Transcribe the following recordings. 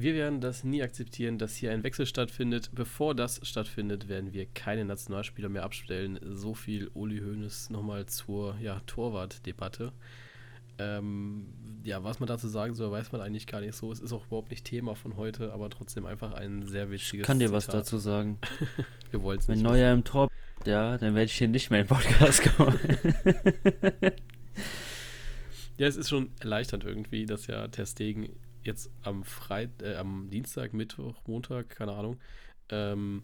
Wir werden das nie akzeptieren, dass hier ein Wechsel stattfindet. Bevor das stattfindet, werden wir keine Nationalspieler mehr abstellen. So viel Uli Hoeneß nochmal zur ja, Torwart-Debatte. Ähm, ja, was man dazu sagen soll, weiß man eigentlich gar nicht so. Es ist auch überhaupt nicht Thema von heute, aber trotzdem einfach ein sehr wichtiges Ich kann dir Zitat. was dazu sagen. wir wollen es nicht. Wenn Neuer im Tor, ja, dann werde ich hier nicht mehr in Podcast kommen. ja, es ist schon erleichternd irgendwie, dass ja Ter Stegen jetzt am Freit äh, am Dienstag, Mittwoch, Montag, keine Ahnung, ähm,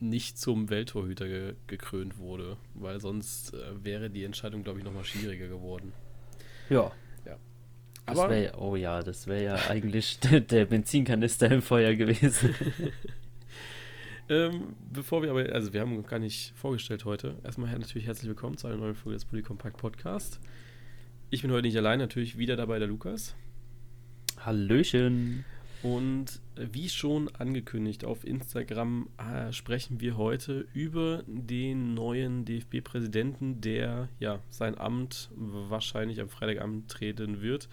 nicht zum Welttorhüter ge gekrönt wurde, weil sonst äh, wäre die Entscheidung, glaube ich, nochmal schwieriger geworden. Ja. ja. Aber, wär, oh ja, das wäre ja eigentlich der, Benzinkanister im Feuer gewesen. ähm, bevor wir aber, also wir haben gar nicht vorgestellt heute. Erstmal natürlich herzlich willkommen zu einer neuen Folge des Polycompact Podcast. Ich bin heute nicht allein, natürlich wieder dabei der Lukas. Hallöchen. Und wie schon angekündigt auf Instagram äh, sprechen wir heute über den neuen DFB-Präsidenten, der ja sein Amt wahrscheinlich am Freitag antreten wird.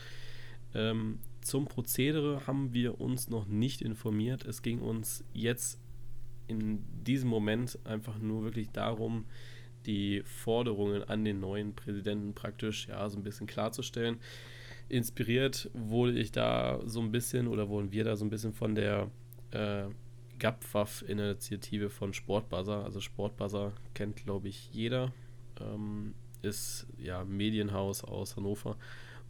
Ähm, zum Prozedere haben wir uns noch nicht informiert. Es ging uns jetzt in diesem Moment einfach nur wirklich darum, die Forderungen an den neuen Präsidenten praktisch ja so ein bisschen klarzustellen inspiriert wurde ich da so ein bisschen oder wurden wir da so ein bisschen von der äh, GAPFAF-Initiative von Sportbuzzer. Also Sportbuzzer kennt, glaube ich, jeder. Ähm, ist ja Medienhaus aus Hannover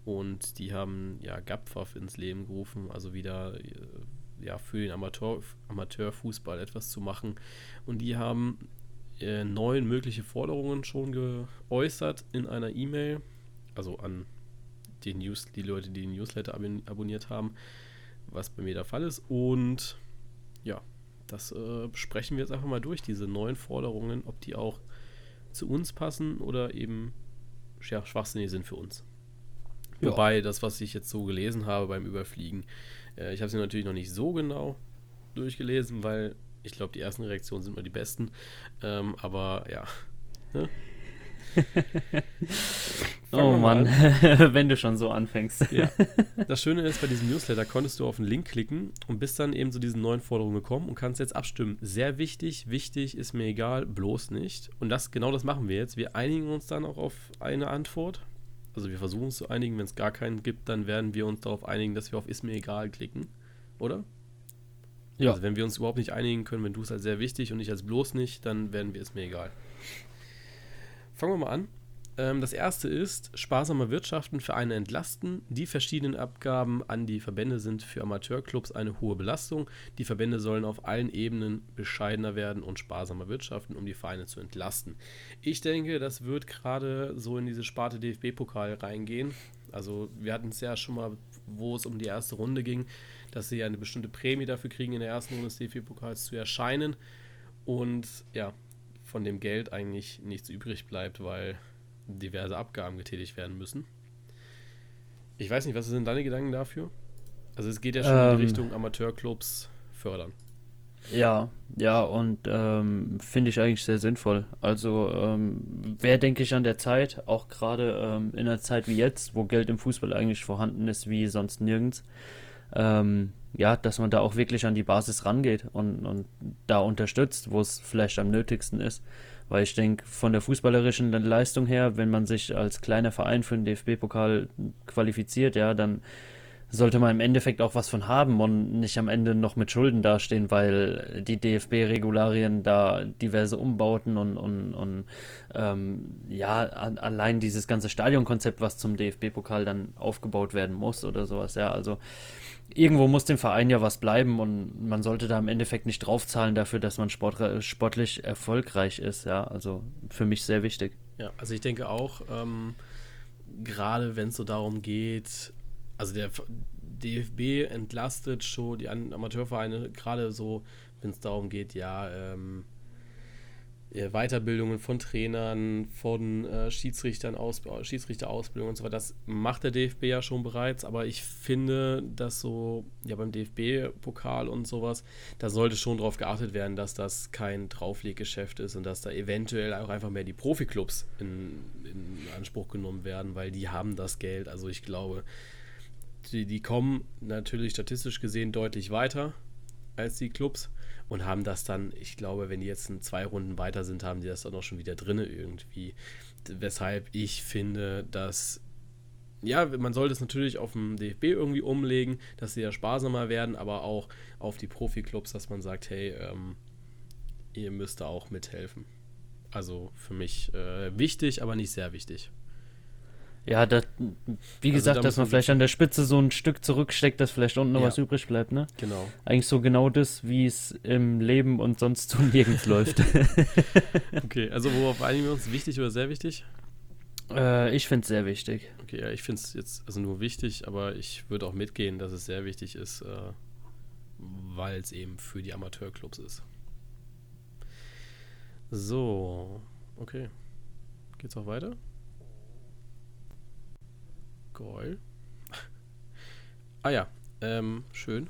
und die haben ja GAPFAF ins Leben gerufen, also wieder äh, ja, für den Amateur, Amateurfußball etwas zu machen. Und die haben äh, neun mögliche Forderungen schon geäußert in einer E-Mail, also an die, News, die Leute, die den Newsletter abonniert haben, was bei mir der Fall ist. Und ja, das äh, sprechen wir jetzt einfach mal durch, diese neuen Forderungen, ob die auch zu uns passen oder eben ja, schwachsinnig sind für uns. Ja. Wobei das, was ich jetzt so gelesen habe beim Überfliegen, äh, ich habe sie natürlich noch nicht so genau durchgelesen, weil ich glaube, die ersten Reaktionen sind immer die besten. Ähm, aber ja. Ne? oh Mann, wenn du schon so anfängst. Ja. Das Schöne ist, bei diesem Newsletter konntest du auf einen Link klicken und bist dann eben zu diesen neuen Forderungen gekommen und kannst jetzt abstimmen. Sehr wichtig, wichtig, ist mir egal, bloß nicht. Und das, genau das machen wir jetzt. Wir einigen uns dann auch auf eine Antwort. Also wir versuchen es zu einigen. Wenn es gar keinen gibt, dann werden wir uns darauf einigen, dass wir auf ist mir egal klicken. Oder? Ja. Also wenn wir uns überhaupt nicht einigen können, wenn du es als sehr wichtig und ich als bloß nicht, dann werden wir es mir egal. Fangen wir mal an. Ähm, das erste ist sparsamer Wirtschaften, Vereine entlasten. Die verschiedenen Abgaben an die Verbände sind für Amateurclubs eine hohe Belastung. Die Verbände sollen auf allen Ebenen bescheidener werden und sparsamer wirtschaften, um die Vereine zu entlasten. Ich denke, das wird gerade so in diese Sparte DFB-Pokal reingehen. Also wir hatten es ja schon mal, wo es um die erste Runde ging, dass sie eine bestimmte Prämie dafür kriegen, in der ersten Runde des DFB-Pokals zu erscheinen. Und ja, von dem Geld eigentlich nichts übrig bleibt, weil diverse Abgaben getätigt werden müssen. Ich weiß nicht, was sind deine Gedanken dafür? Also es geht ja schon ähm, in die. Richtung Amateurclubs fördern. Ja, ja, und ähm, finde ich eigentlich sehr sinnvoll. Also ähm, wäre, denke ich, an der Zeit, auch gerade ähm, in einer Zeit wie jetzt, wo Geld im Fußball eigentlich vorhanden ist wie sonst nirgends, ähm, ja, dass man da auch wirklich an die Basis rangeht und, und da unterstützt, wo es vielleicht am nötigsten ist. Weil ich denke, von der fußballerischen Leistung her, wenn man sich als kleiner Verein für den DFB-Pokal qualifiziert, ja, dann sollte man im Endeffekt auch was von haben und nicht am Ende noch mit Schulden dastehen, weil die DFB-Regularien da diverse Umbauten und, und, und ähm, ja, allein dieses ganze Stadionkonzept, was zum DFB-Pokal dann aufgebaut werden muss oder sowas, ja, also irgendwo muss dem Verein ja was bleiben und man sollte da im Endeffekt nicht draufzahlen dafür, dass man sport, sportlich erfolgreich ist. Ja, also für mich sehr wichtig. Ja, also ich denke auch, ähm, gerade wenn es so darum geht, also der DFB entlastet schon die Amateurvereine, gerade so, wenn es darum geht, ja, ähm, äh, Weiterbildungen von Trainern, von äh, Schiedsrichtern, Aus Schiedsrichterausbildung und so weiter. Das macht der DFB ja schon bereits, aber ich finde, dass so, ja, beim DFB-Pokal und sowas, da sollte schon darauf geachtet werden, dass das kein Draufleggeschäft ist und dass da eventuell auch einfach mehr die Profiklubs in, in Anspruch genommen werden, weil die haben das Geld. Also ich glaube, die, die kommen natürlich statistisch gesehen deutlich weiter als die Clubs und haben das dann, ich glaube, wenn die jetzt in zwei Runden weiter sind, haben die das dann auch schon wieder drin irgendwie. Weshalb ich finde, dass ja, man sollte es natürlich auf dem DFB irgendwie umlegen, dass sie ja sparsamer werden, aber auch auf die Profiklubs, dass man sagt, hey, ähm, ihr müsst da auch mithelfen. Also für mich äh, wichtig, aber nicht sehr wichtig. Ja, das, wie also gesagt, da dass man vielleicht an der Spitze so ein Stück zurücksteckt, dass vielleicht unten noch ja. was übrig bleibt, ne? Genau. Eigentlich so genau das, wie es im Leben und sonst so nirgends läuft. okay, also worauf einigen wir uns? Wichtig oder sehr wichtig? Äh, ich finde es sehr wichtig. Okay, ja, ich finde es jetzt also nur wichtig, aber ich würde auch mitgehen, dass es sehr wichtig ist, äh, weil es eben für die Amateurclubs ist. So, okay. Geht's auch weiter? Geil. ah ja, ähm, schön.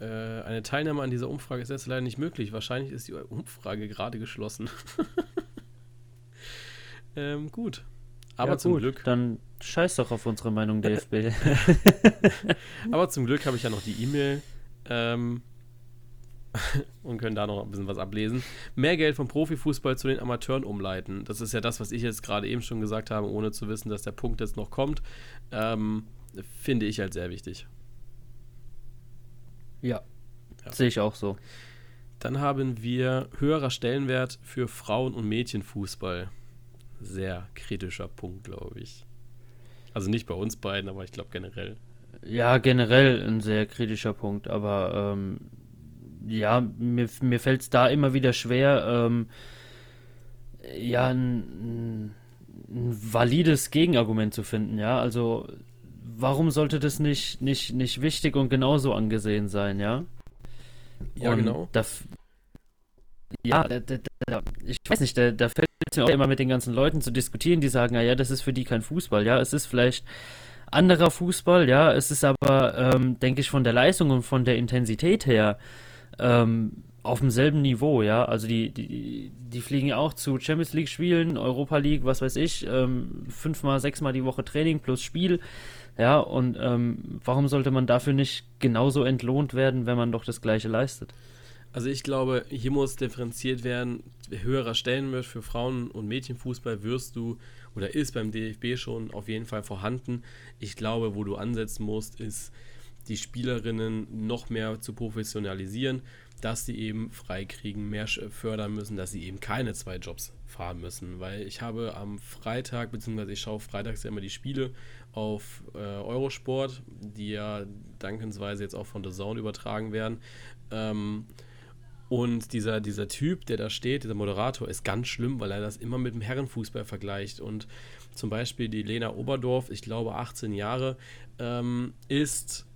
Äh, eine Teilnahme an dieser Umfrage ist jetzt leider nicht möglich. Wahrscheinlich ist die Umfrage gerade geschlossen. ähm, gut. Aber ja, zum gut, Glück. Dann scheiß doch auf unsere Meinung, DFB. Aber zum Glück habe ich ja noch die E-Mail. Ähm, und können da noch ein bisschen was ablesen. Mehr Geld vom Profifußball zu den Amateuren umleiten. Das ist ja das, was ich jetzt gerade eben schon gesagt habe, ohne zu wissen, dass der Punkt jetzt noch kommt. Ähm, finde ich halt sehr wichtig. Ja, ja. sehe ich auch so. Dann haben wir höherer Stellenwert für Frauen- und Mädchenfußball. Sehr kritischer Punkt, glaube ich. Also nicht bei uns beiden, aber ich glaube generell. Ja, generell ein sehr kritischer Punkt, aber ähm, ja, mir, mir fällt es da immer wieder schwer, ähm, ja, ein, ein, valides Gegenargument zu finden, ja. Also, warum sollte das nicht, nicht, nicht wichtig und genauso angesehen sein, ja? Ja, und genau. Da, ja, da, da, da, ich weiß nicht, da, da fällt es mir auch immer mit den ganzen Leuten zu diskutieren, die sagen, ja, das ist für die kein Fußball, ja, es ist vielleicht anderer Fußball, ja, es ist aber, ähm, denke ich, von der Leistung und von der Intensität her ähm, auf demselben Niveau, ja. Also die, die, die fliegen ja auch zu Champions League Spielen, Europa League, was weiß ich, ähm, fünfmal, sechsmal die Woche Training plus Spiel. Ja, und ähm, warum sollte man dafür nicht genauso entlohnt werden, wenn man doch das Gleiche leistet? Also ich glaube, hier muss differenziert werden, höherer Stellenwert für Frauen- und Mädchenfußball wirst du oder ist beim DFB schon auf jeden Fall vorhanden. Ich glaube, wo du ansetzen musst, ist die Spielerinnen noch mehr zu professionalisieren, dass sie eben freikriegen, mehr fördern müssen, dass sie eben keine zwei Jobs fahren müssen. Weil ich habe am Freitag, beziehungsweise ich schaue freitags ja immer die Spiele auf äh, Eurosport, die ja dankensweise jetzt auch von The Zone übertragen werden. Ähm, und dieser, dieser Typ, der da steht, dieser Moderator, ist ganz schlimm, weil er das immer mit dem Herrenfußball vergleicht. Und zum Beispiel die Lena Oberdorf, ich glaube 18 Jahre, ähm, ist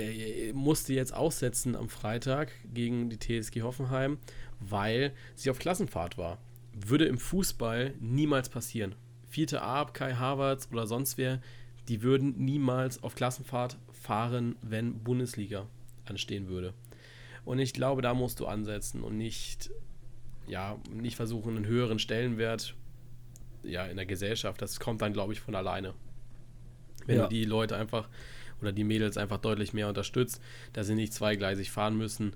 äh, musste jetzt aussetzen am Freitag gegen die TSG Hoffenheim, weil sie auf Klassenfahrt war. Würde im Fußball niemals passieren. Vierte A, Kai Havertz oder sonst wer, die würden niemals auf Klassenfahrt fahren, wenn Bundesliga anstehen würde. Und ich glaube, da musst du ansetzen und nicht, ja, nicht versuchen, einen höheren Stellenwert ja, in der Gesellschaft. Das kommt dann, glaube ich, von alleine. Wenn ja. du die Leute einfach oder die Mädels einfach deutlich mehr unterstützt, dass sie nicht zweigleisig fahren müssen,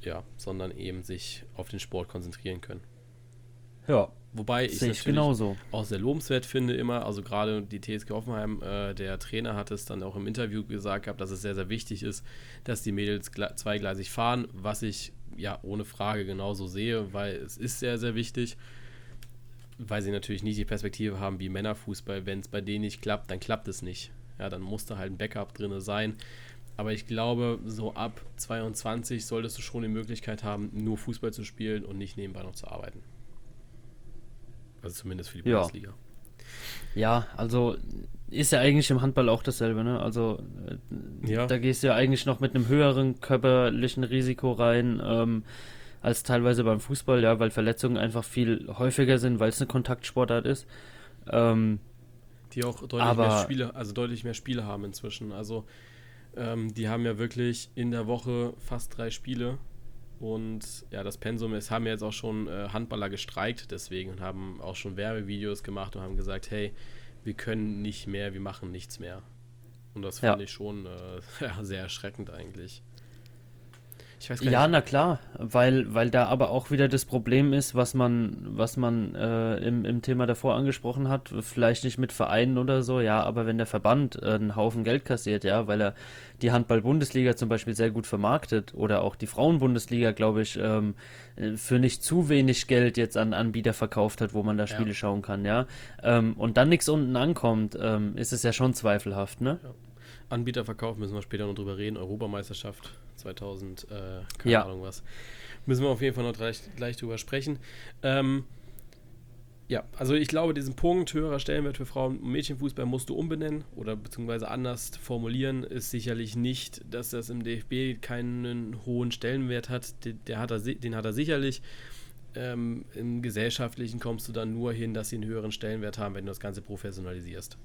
ja, sondern eben sich auf den Sport konzentrieren können. Ja. Wobei ich es genauso. auch sehr lobenswert finde immer, also gerade die TSG Hoffenheim, äh, der Trainer hat es dann auch im Interview gesagt gehabt, dass es sehr, sehr wichtig ist, dass die Mädels zweigleisig fahren, was ich ja ohne Frage genauso sehe, weil es ist sehr, sehr wichtig, weil sie natürlich nicht die Perspektive haben wie Männerfußball. Wenn es bei denen nicht klappt, dann klappt es nicht ja, dann musste halt ein Backup drin sein. Aber ich glaube, so ab 22 solltest du schon die Möglichkeit haben, nur Fußball zu spielen und nicht nebenbei noch zu arbeiten. Also zumindest für die ja. Bundesliga. Ja, also ist ja eigentlich im Handball auch dasselbe, ne? Also äh, ja. da gehst du ja eigentlich noch mit einem höheren körperlichen Risiko rein ähm, als teilweise beim Fußball, ja, weil Verletzungen einfach viel häufiger sind, weil es eine Kontaktsportart ist. Ähm, die auch deutlich Aber mehr Spiele, also deutlich mehr Spiele haben inzwischen. Also ähm, die haben ja wirklich in der Woche fast drei Spiele. Und ja, das Pensum ist, haben ja jetzt auch schon äh, Handballer gestreikt deswegen und haben auch schon Werbevideos gemacht und haben gesagt, hey, wir können nicht mehr, wir machen nichts mehr. Und das fand ja. ich schon äh, ja, sehr erschreckend eigentlich. Ja, nicht. na klar, weil, weil da aber auch wieder das Problem ist, was man, was man äh, im, im Thema davor angesprochen hat, vielleicht nicht mit Vereinen oder so, ja, aber wenn der Verband äh, einen Haufen Geld kassiert, ja, weil er die Handball-Bundesliga zum Beispiel sehr gut vermarktet oder auch die Frauen-Bundesliga, glaube ich, ähm, für nicht zu wenig Geld jetzt an Anbieter verkauft hat, wo man da Spiele ja. schauen kann, ja, ähm, und dann nichts unten ankommt, ähm, ist es ja schon zweifelhaft, ne? Ja. Anbieterverkauf müssen wir später noch drüber reden. Europameisterschaft 2000, äh, keine ja. Ahnung was. Müssen wir auf jeden Fall noch gleich, gleich drüber sprechen. Ähm, ja, also ich glaube, diesen Punkt, höherer Stellenwert für Frauen und Mädchenfußball musst du umbenennen oder beziehungsweise anders formulieren, ist sicherlich nicht, dass das im DFB keinen hohen Stellenwert hat. Den, der hat er, den hat er sicherlich. Ähm, Im Gesellschaftlichen kommst du dann nur hin, dass sie einen höheren Stellenwert haben, wenn du das Ganze professionalisierst.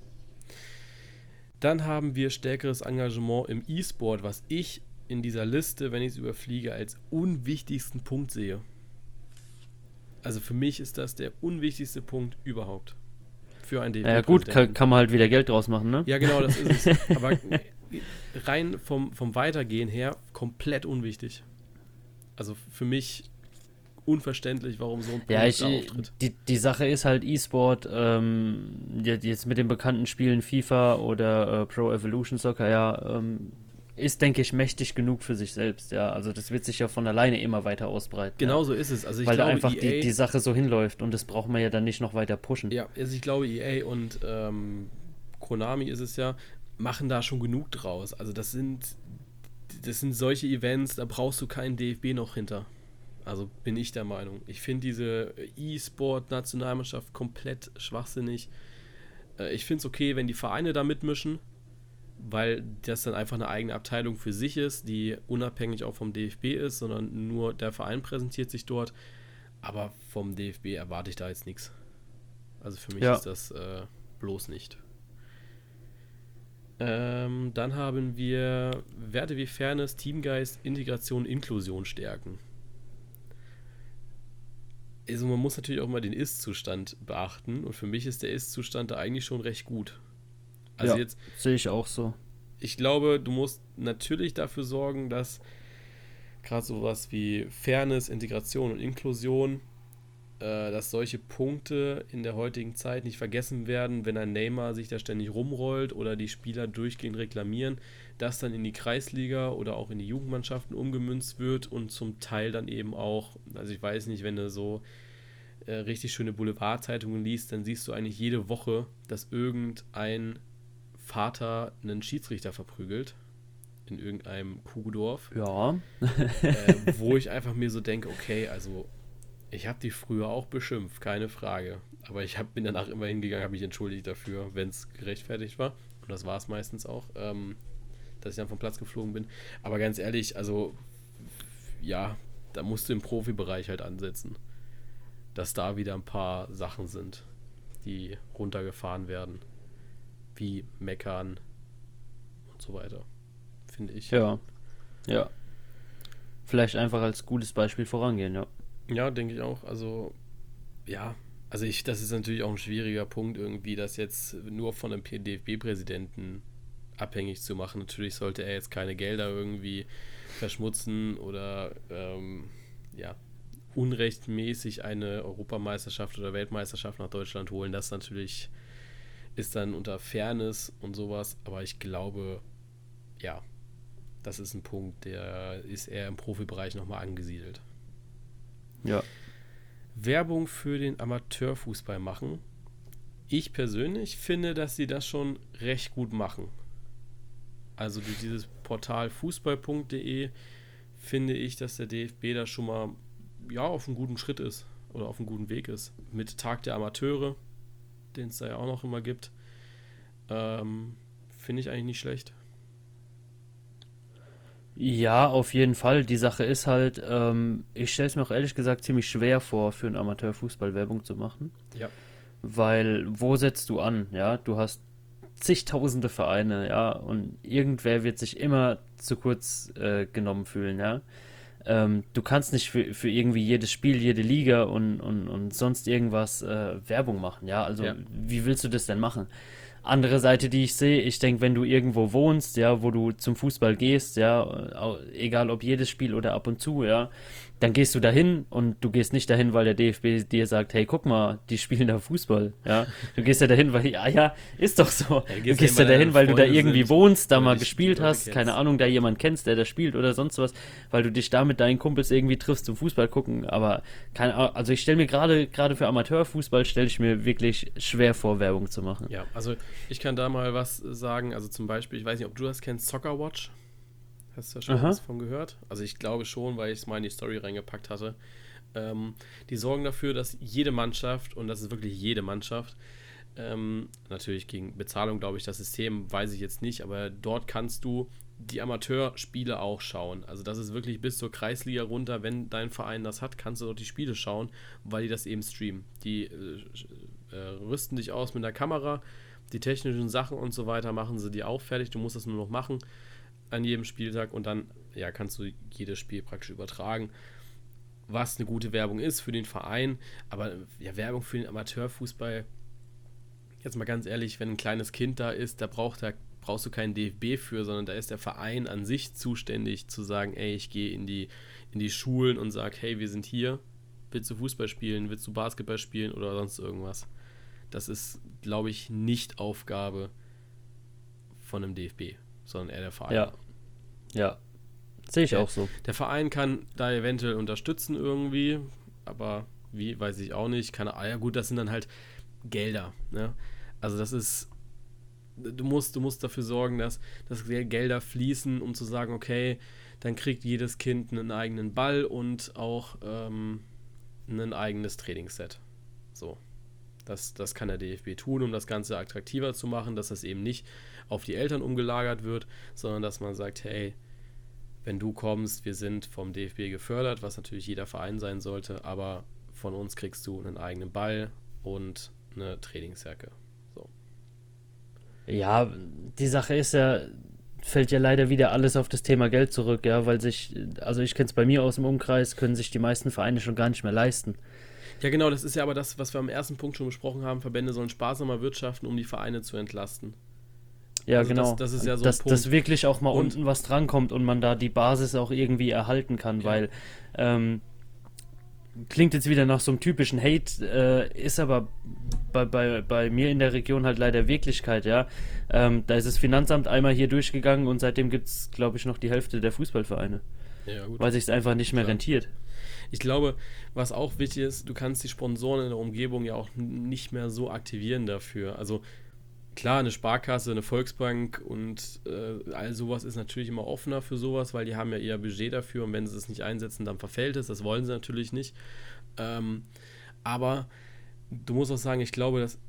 Dann haben wir stärkeres Engagement im E-Sport, was ich in dieser Liste, wenn ich es überfliege, als unwichtigsten Punkt sehe. Also für mich ist das der unwichtigste Punkt überhaupt. Für ein DFB. Ja gut, kann, kann, man halt wieder Geld draus machen, ne? Ja, genau, das ist es. Aber rein vom, vom Weitergehen her komplett unwichtig. Also für mich unverständlich, warum so ein Punkt ja, ich, auftritt. Die, die Sache ist halt E-Sport, ähm, jetzt mit den bekannten Spielen FIFA oder äh, Pro Evolution Soccer, ja, ähm, ist, denke ich, mächtig genug für sich selbst, ja. Also das wird sich ja von alleine immer weiter ausbreiten. Genau ja. so ist es. Also ich Weil glaube, da einfach EA, die, die Sache so hinläuft und das braucht man ja dann nicht noch weiter pushen. Ja, also ich glaube, EA und ähm, Konami ist es ja, machen da schon genug draus. Also das sind, das sind solche Events, da brauchst du keinen DFB noch hinter. Also bin ich der Meinung. Ich finde diese E-Sport-Nationalmannschaft komplett schwachsinnig. Äh, ich finde es okay, wenn die Vereine da mitmischen, weil das dann einfach eine eigene Abteilung für sich ist, die unabhängig auch vom DFB ist, sondern nur der Verein präsentiert sich dort. Aber vom DFB erwarte ich da jetzt nichts. Also für mich ja. ist das äh, bloß nicht. Ähm, dann haben wir Werte wie Fairness, Teamgeist, Integration, Inklusion stärken also man muss natürlich auch mal den Ist-Zustand beachten und für mich ist der Ist-Zustand da eigentlich schon recht gut. Also ja, jetzt sehe ich auch so. Ich glaube, du musst natürlich dafür sorgen, dass gerade sowas wie Fairness, Integration und Inklusion, äh, dass solche Punkte in der heutigen Zeit nicht vergessen werden, wenn ein Neymar sich da ständig rumrollt oder die Spieler durchgehend reklamieren, das dann in die Kreisliga oder auch in die Jugendmannschaften umgemünzt wird und zum Teil dann eben auch, also ich weiß nicht, wenn du so äh, richtig schöne Boulevardzeitungen liest, dann siehst du eigentlich jede Woche, dass irgendein Vater einen Schiedsrichter verprügelt in irgendeinem Kuhdorf. Ja. äh, wo ich einfach mir so denke, okay, also ich habe die früher auch beschimpft, keine Frage. Aber ich hab, bin danach immer hingegangen, habe mich entschuldigt dafür, wenn es gerechtfertigt war. Und das war es meistens auch. Ähm, dass ich dann vom Platz geflogen bin. Aber ganz ehrlich, also ja, da musst du im Profibereich halt ansetzen. Dass da wieder ein paar Sachen sind, die runtergefahren werden. Wie meckern und so weiter. Finde ich. Ja. Ja. Vielleicht einfach als gutes Beispiel vorangehen, ja. Ja, denke ich auch. Also, ja, also ich, das ist natürlich auch ein schwieriger Punkt irgendwie, dass jetzt nur von einem DFB-Präsidenten abhängig zu machen. Natürlich sollte er jetzt keine Gelder irgendwie verschmutzen oder ähm, ja, unrechtmäßig eine Europameisterschaft oder Weltmeisterschaft nach Deutschland holen. Das natürlich ist dann unter Fairness und sowas, aber ich glaube, ja, das ist ein Punkt, der ist eher im Profibereich nochmal angesiedelt. Ja. Werbung für den Amateurfußball machen. Ich persönlich finde, dass sie das schon recht gut machen. Also durch dieses Portal fußball.de finde ich, dass der DFB da schon mal ja, auf einem guten Schritt ist oder auf einem guten Weg ist. Mit Tag der Amateure, den es da ja auch noch immer gibt, ähm, finde ich eigentlich nicht schlecht. Ja, auf jeden Fall. Die Sache ist halt, ähm, ich stelle es mir auch ehrlich gesagt ziemlich schwer vor, für einen Amateurfußball Werbung zu machen. Ja. Weil, wo setzt du an? Ja, du hast zigtausende Vereine, ja, und irgendwer wird sich immer zu kurz äh, genommen fühlen, ja. Ähm, du kannst nicht für, für irgendwie jedes Spiel, jede Liga und, und, und sonst irgendwas äh, Werbung machen, ja. Also, ja. wie willst du das denn machen? andere Seite, die ich sehe, ich denke, wenn du irgendwo wohnst, ja, wo du zum Fußball gehst, ja, egal ob jedes Spiel oder ab und zu, ja, dann gehst du dahin und du gehst nicht dahin, weil der DFB dir sagt, hey, guck mal, die spielen da Fußball, ja. Du gehst ja dahin, weil, ja, ja, ist doch so. Ja, du gehst ja dahin, weil du da irgendwie wohnst, da mal gespielt hast, kennst. keine Ahnung, da jemand kennst, der da spielt oder sonst was, weil du dich da mit deinen Kumpels irgendwie triffst zum Fußball gucken, aber keine Ahnung, also ich stelle mir gerade, gerade für Amateurfußball stelle ich mir wirklich schwer vor, Werbung zu machen. Ja, also ich kann da mal was sagen, also zum Beispiel, ich weiß nicht, ob du das kennst, Soccer Watch. Hast du da schon Aha. was von gehört? Also ich glaube schon, weil ich es mal in die Story reingepackt hatte. Ähm, die sorgen dafür, dass jede Mannschaft, und das ist wirklich jede Mannschaft, ähm, natürlich gegen Bezahlung, glaube ich, das System weiß ich jetzt nicht, aber dort kannst du die Amateurspiele auch schauen. Also das ist wirklich bis zur Kreisliga runter, wenn dein Verein das hat, kannst du dort die Spiele schauen, weil die das eben streamen. Die äh, äh, rüsten dich aus mit der Kamera, die technischen Sachen und so weiter machen sie dir auch fertig, du musst das nur noch machen an jedem Spieltag und dann ja, kannst du jedes Spiel praktisch übertragen. Was eine gute Werbung ist für den Verein, aber ja, Werbung für den Amateurfußball, jetzt mal ganz ehrlich, wenn ein kleines Kind da ist, da braucht er brauchst du keinen DFB für, sondern da ist der Verein an sich zuständig zu sagen, ey, ich gehe in die, in die Schulen und sage, hey, wir sind hier, willst du Fußball spielen, willst du Basketball spielen oder sonst irgendwas. Das ist, glaube ich, nicht Aufgabe von einem DFB sondern eher der Verein. Ja. Ja. Sehe ich der, auch so. Der Verein kann da eventuell unterstützen irgendwie, aber wie, weiß ich auch nicht. Keine ah, ja gut, das sind dann halt Gelder. Ne? Also das ist, du musst, du musst dafür sorgen, dass, dass Gelder fließen, um zu sagen, okay, dann kriegt jedes Kind einen eigenen Ball und auch ähm, ein eigenes Trainingsset. So. Das, das kann der DFB tun, um das Ganze attraktiver zu machen, dass das eben nicht auf die Eltern umgelagert wird, sondern dass man sagt, hey, wenn du kommst, wir sind vom DFB gefördert, was natürlich jeder Verein sein sollte, aber von uns kriegst du einen eigenen Ball und eine Trainingsjacke. So. Ja, die Sache ist ja, fällt ja leider wieder alles auf das Thema Geld zurück, ja, weil sich, also ich kenne es bei mir aus dem Umkreis, können sich die meisten Vereine schon gar nicht mehr leisten. Ja, genau, das ist ja aber das, was wir am ersten Punkt schon besprochen haben. Verbände sollen sparsamer wirtschaften, um die Vereine zu entlasten. Ja, also genau. Das, das, ist ja so dass. Dass wirklich auch mal und, unten was drankommt und man da die Basis auch irgendwie erhalten kann, ja. weil ähm, klingt jetzt wieder nach so einem typischen Hate, äh, ist aber bei, bei, bei mir in der Region halt leider Wirklichkeit, ja. Ähm, da ist das Finanzamt einmal hier durchgegangen und seitdem gibt es, glaube ich, noch die Hälfte der Fußballvereine. Ja, gut. Weil sich es einfach nicht mehr Klar. rentiert. Ich glaube, was auch wichtig ist, du kannst die Sponsoren in der Umgebung ja auch nicht mehr so aktivieren dafür. Also klar, eine Sparkasse, eine Volksbank und äh, all sowas ist natürlich immer offener für sowas, weil die haben ja eher Budget dafür und wenn sie es nicht einsetzen, dann verfällt es. Das wollen sie natürlich nicht. Ähm, aber du musst auch sagen, ich glaube, dass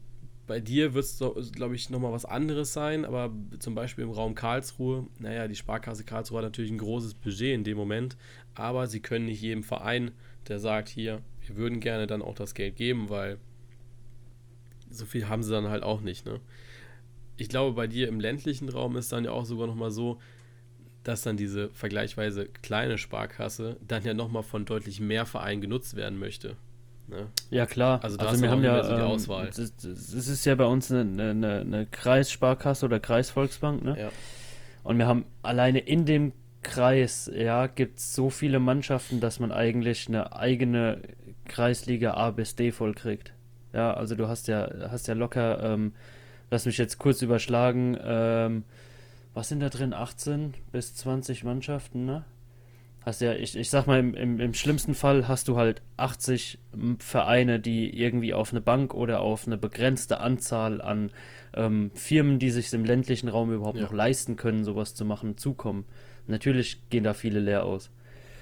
bei dir wird es, glaube ich, nochmal was anderes sein, aber zum Beispiel im Raum Karlsruhe, naja, die Sparkasse Karlsruhe hat natürlich ein großes Budget in dem Moment, aber sie können nicht jedem Verein, der sagt, hier, wir würden gerne dann auch das Geld geben, weil so viel haben sie dann halt auch nicht, ne? Ich glaube, bei dir im ländlichen Raum ist dann ja auch sogar nochmal so, dass dann diese vergleichsweise kleine Sparkasse dann ja nochmal von deutlich mehr Vereinen genutzt werden möchte. Ne? Ja, klar. Also, also wir haben ja so die ähm, Auswahl. Es ist ja bei uns eine, eine, eine Kreissparkasse oder Kreisvolksbank, ne? Ja. Und wir haben alleine in dem Kreis, ja, gibt es so viele Mannschaften, dass man eigentlich eine eigene Kreisliga A bis D vollkriegt. Ja, also du hast ja, hast ja locker ähm, lass mich jetzt kurz überschlagen, ähm, was sind da drin? 18 bis 20 Mannschaften, ne? Hast ja, ich, ich sag mal, im, im, im schlimmsten Fall hast du halt 80 Vereine, die irgendwie auf eine Bank oder auf eine begrenzte Anzahl an ähm, Firmen, die sich im ländlichen Raum überhaupt ja. noch leisten können, sowas zu machen, zukommen. Natürlich gehen da viele leer aus.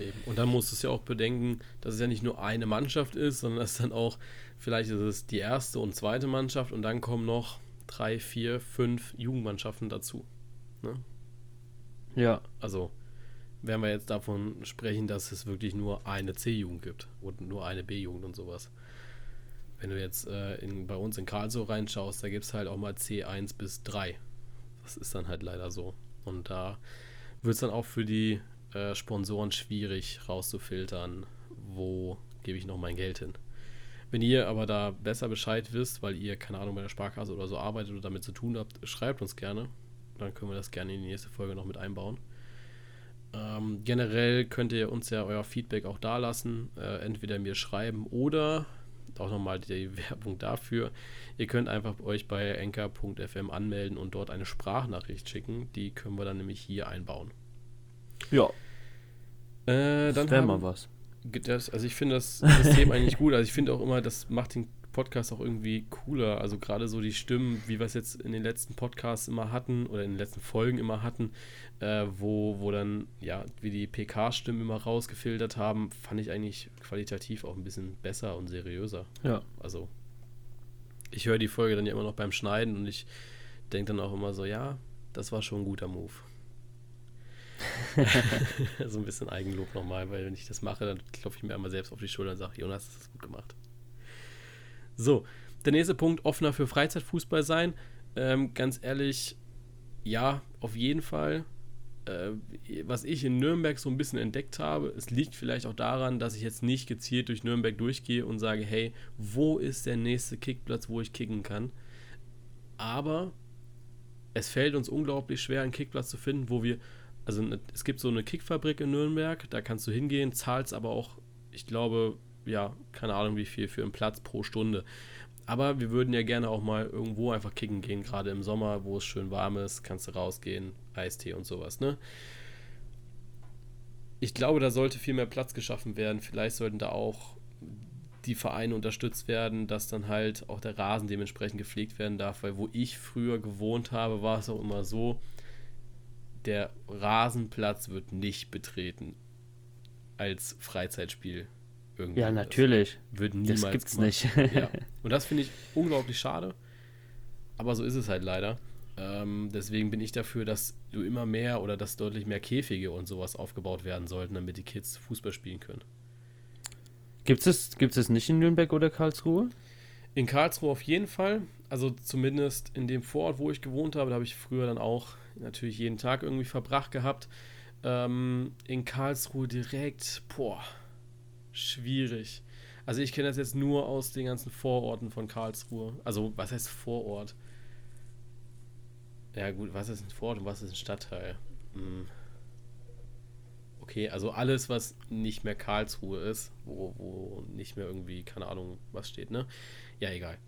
Eben. Und dann musst du es ja auch bedenken, dass es ja nicht nur eine Mannschaft ist, sondern dass dann auch, vielleicht ist es die erste und zweite Mannschaft und dann kommen noch drei, vier, fünf Jugendmannschaften dazu. Ne? Ja. Also, wenn wir jetzt davon sprechen, dass es wirklich nur eine C-Jugend gibt und nur eine B-Jugend und sowas. Wenn du jetzt äh, in, bei uns in Karlsruhe reinschaust, da gibt es halt auch mal C1 bis 3. Das ist dann halt leider so. Und da wird es dann auch für die äh, Sponsoren schwierig rauszufiltern, wo gebe ich noch mein Geld hin. Wenn ihr aber da besser Bescheid wisst, weil ihr, keine Ahnung, bei der Sparkasse oder so arbeitet oder damit zu tun habt, schreibt uns gerne. Dann können wir das gerne in die nächste Folge noch mit einbauen. Ähm, generell könnt ihr uns ja euer Feedback auch da lassen. Äh, entweder mir schreiben oder auch nochmal die Werbung dafür. Ihr könnt einfach euch bei enker.fm anmelden und dort eine Sprachnachricht schicken. Die können wir dann nämlich hier einbauen. Ja. Äh, dann wäre mal was. Das, also ich finde das System eigentlich gut. Also ich finde auch immer, das macht den Podcast auch irgendwie cooler. Also gerade so die Stimmen, wie wir es jetzt in den letzten Podcasts immer hatten oder in den letzten Folgen immer hatten, äh, wo, wo dann, ja, wie die PK-Stimmen immer rausgefiltert haben, fand ich eigentlich qualitativ auch ein bisschen besser und seriöser. Ja. Also ich höre die Folge dann ja immer noch beim Schneiden und ich denke dann auch immer so, ja, das war schon ein guter Move. so ein bisschen Eigenlob nochmal, weil wenn ich das mache, dann klopfe ich mir einmal selbst auf die Schulter und sage, Jonas, das ist gut gemacht. So, der nächste Punkt, offener für Freizeitfußball sein. Ähm, ganz ehrlich, ja, auf jeden Fall. Äh, was ich in Nürnberg so ein bisschen entdeckt habe, es liegt vielleicht auch daran, dass ich jetzt nicht gezielt durch Nürnberg durchgehe und sage, hey, wo ist der nächste Kickplatz, wo ich kicken kann? Aber es fällt uns unglaublich schwer, einen Kickplatz zu finden, wo wir also ne, es gibt so eine Kickfabrik in Nürnberg, da kannst du hingehen, zahlst aber auch, ich glaube, ja, keine Ahnung wie viel für einen Platz pro Stunde. Aber wir würden ja gerne auch mal irgendwo einfach kicken gehen, gerade im Sommer, wo es schön warm ist, kannst du rausgehen, Eistee und sowas, ne? Ich glaube, da sollte viel mehr Platz geschaffen werden. Vielleicht sollten da auch die Vereine unterstützt werden, dass dann halt auch der Rasen dementsprechend gepflegt werden darf, weil wo ich früher gewohnt habe, war es auch immer so, der Rasenplatz wird nicht betreten als Freizeitspiel. Irgendwie. Ja, natürlich. Das wird niemals das gibt's gemacht. nicht. ja. Und das finde ich unglaublich schade. Aber so ist es halt leider. Ähm, deswegen bin ich dafür, dass du immer mehr oder dass deutlich mehr Käfige und sowas aufgebaut werden sollten, damit die Kids Fußball spielen können. Gibt es, gibt es nicht in Nürnberg oder Karlsruhe? In Karlsruhe auf jeden Fall. Also zumindest in dem Vorort, wo ich gewohnt habe, da habe ich früher dann auch natürlich jeden Tag irgendwie verbracht gehabt. Ähm, in Karlsruhe direkt, boah, schwierig. Also ich kenne das jetzt nur aus den ganzen Vororten von Karlsruhe. Also was heißt Vorort? Ja gut, was ist ein Vorort und was ist ein Stadtteil? Hm. Okay, also alles, was nicht mehr Karlsruhe ist, wo, wo nicht mehr irgendwie, keine Ahnung, was steht, ne? Ja, egal.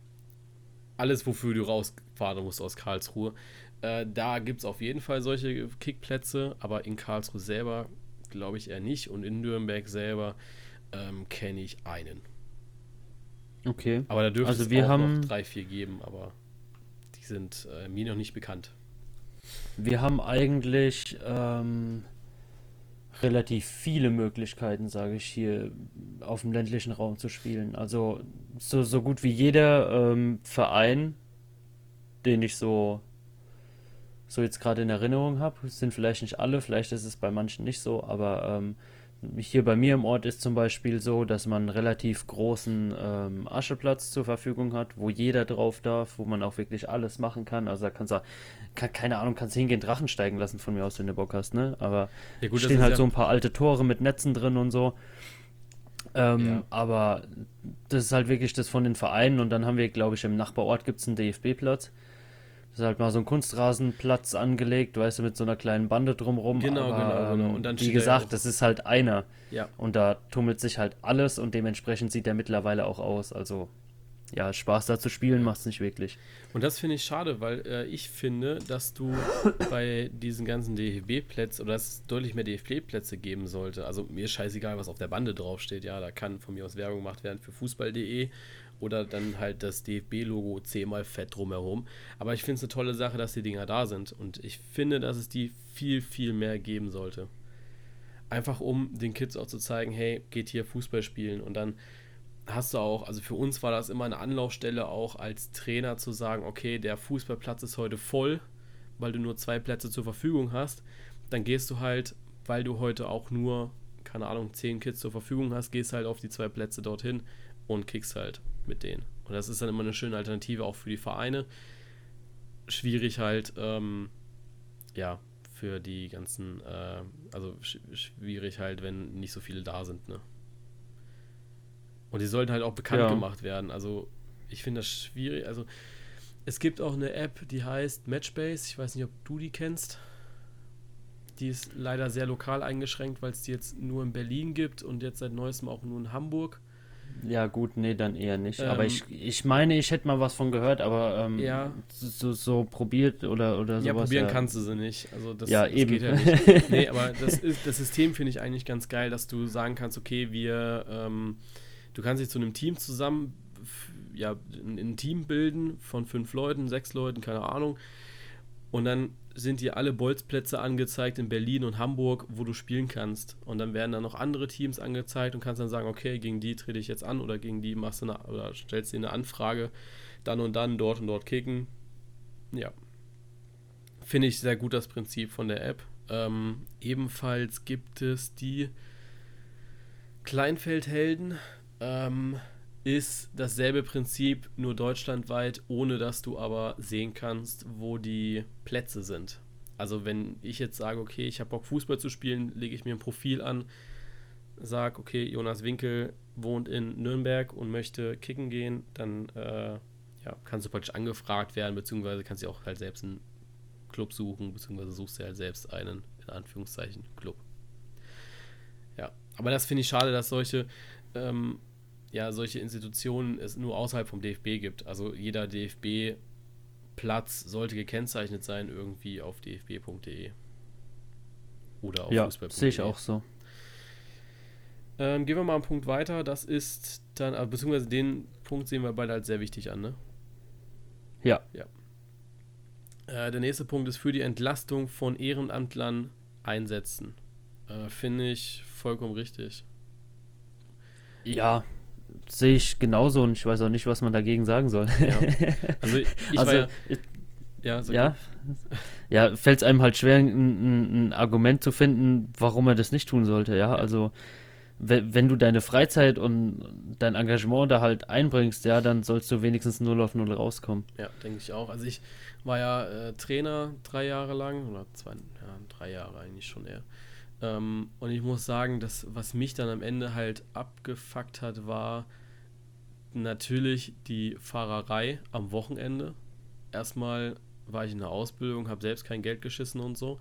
Alles, wofür du rausfahren musst aus Karlsruhe. Äh, da gibt es auf jeden Fall solche Kickplätze, aber in Karlsruhe selber glaube ich eher nicht. Und in Nürnberg selber ähm, kenne ich einen. Okay. Aber da dürfte also es wir auch haben, noch drei, vier geben, aber die sind äh, mir noch nicht bekannt. Wir haben eigentlich ähm, relativ viele Möglichkeiten, sage ich, hier auf dem ländlichen Raum zu spielen. Also so, so gut wie jeder ähm, Verein, den ich so so jetzt gerade in Erinnerung habe. Sind vielleicht nicht alle, vielleicht ist es bei manchen nicht so, aber ähm, hier bei mir im Ort ist zum Beispiel so, dass man einen relativ großen ähm, Ascheplatz zur Verfügung hat, wo jeder drauf darf, wo man auch wirklich alles machen kann. Also da kannst du, kann, keine Ahnung, kannst du hingehen, Drachen steigen lassen von mir aus, wenn du Bock hast, ne? Aber ja, gut, stehen halt ja so ein paar alte Tore mit Netzen drin und so. Ähm, ja. Aber das ist halt wirklich das von den Vereinen und dann haben wir, glaube ich, im Nachbarort gibt es einen DFB-Platz. Das ist halt mal so ein Kunstrasenplatz angelegt, weißt du, mit so einer kleinen Bande drumrum. Genau, aber, genau, genau. Ähm, und dann wie gesagt, das ist halt einer. Ja. Und da tummelt sich halt alles und dementsprechend sieht der mittlerweile auch aus. Also, ja, Spaß da zu spielen macht es nicht wirklich. Und das finde ich schade, weil äh, ich finde, dass du bei diesen ganzen DFB-Plätzen oder dass es deutlich mehr DFB-Plätze geben sollte. Also mir ist scheißegal, was auf der Bande draufsteht. Ja, da kann von mir aus Werbung gemacht werden für Fußball.de oder dann halt das DFB-Logo zehnmal fett drumherum. Aber ich finde es eine tolle Sache, dass die Dinger da sind. Und ich finde, dass es die viel, viel mehr geben sollte. Einfach um den Kids auch zu zeigen, hey, geht hier Fußball spielen. Und dann hast du auch, also für uns war das immer eine Anlaufstelle, auch als Trainer zu sagen, okay, der Fußballplatz ist heute voll, weil du nur zwei Plätze zur Verfügung hast. Dann gehst du halt, weil du heute auch nur, keine Ahnung, zehn Kids zur Verfügung hast, gehst halt auf die zwei Plätze dorthin und kickst halt mit denen. Und das ist dann immer eine schöne Alternative auch für die Vereine. Schwierig halt, ähm, ja, für die ganzen, äh, also sch schwierig halt, wenn nicht so viele da sind, ne? Und die sollten halt auch bekannt ja. gemacht werden. Also ich finde das schwierig. Also es gibt auch eine App, die heißt Matchbase. Ich weiß nicht, ob du die kennst. Die ist leider sehr lokal eingeschränkt, weil es die jetzt nur in Berlin gibt und jetzt seit neuestem auch nur in Hamburg. Ja, gut, nee, dann eher nicht. Ähm, aber ich, ich meine, ich hätte mal was von gehört, aber ähm, ja. so, so probiert oder, oder sowas. Ja, probieren ja. kannst du sie nicht. Also das, ja, das eben. geht ja nicht. nee, aber das, ist, das System finde ich eigentlich ganz geil, dass du sagen kannst, okay, wir, ähm, du kannst dich zu einem Team zusammen, ja, ein, ein Team bilden von fünf Leuten, sechs Leuten, keine Ahnung. Und dann sind dir alle Bolzplätze angezeigt in Berlin und Hamburg, wo du spielen kannst. Und dann werden dann noch andere Teams angezeigt und kannst dann sagen, okay, gegen die trete ich jetzt an oder gegen die machst du eine, oder stellst dir eine Anfrage, dann und dann dort und dort kicken. Ja. Finde ich sehr gut das Prinzip von der App. Ähm, ebenfalls gibt es die Kleinfeldhelden. Ähm, ist dasselbe Prinzip, nur deutschlandweit, ohne dass du aber sehen kannst, wo die Plätze sind. Also wenn ich jetzt sage, okay, ich habe Bock Fußball zu spielen, lege ich mir ein Profil an, sage, okay, Jonas Winkel wohnt in Nürnberg und möchte kicken gehen, dann äh, ja, kannst du praktisch angefragt werden, beziehungsweise kannst du auch halt selbst einen Club suchen, beziehungsweise suchst du halt selbst einen, in Anführungszeichen, Club. Ja, aber das finde ich schade, dass solche ähm, ja solche Institutionen es nur außerhalb vom DFB gibt. Also jeder DFB-Platz sollte gekennzeichnet sein irgendwie auf dfb.de oder auf ja, fußball.de. sehe ich auch so. Ähm, gehen wir mal einen Punkt weiter. Das ist dann, äh, beziehungsweise den Punkt sehen wir beide als sehr wichtig an, ne? Ja. Ja. Äh, der nächste Punkt ist für die Entlastung von Ehrenamtlern einsetzen. Äh, Finde ich vollkommen richtig. Ja, sehe ich genauso und ich weiß auch nicht, was man dagegen sagen soll. Ja. Also, ich, ich also, ja, ich, ja, so ja, ja fällt es einem halt schwer, ein, ein, ein, Argument zu finden, warum er das nicht tun sollte. Ja, also wenn du deine Freizeit und dein Engagement da halt einbringst, ja, dann sollst du wenigstens 0 auf 0 rauskommen. Ja, denke ich auch. Also ich war ja äh, Trainer drei Jahre lang, oder zwei, ja, drei Jahre eigentlich schon eher. Ähm, und ich muss sagen, dass was mich dann am Ende halt abgefuckt hat, war natürlich die Fahrerei am Wochenende. Erstmal war ich in der Ausbildung, habe selbst kein Geld geschissen und so.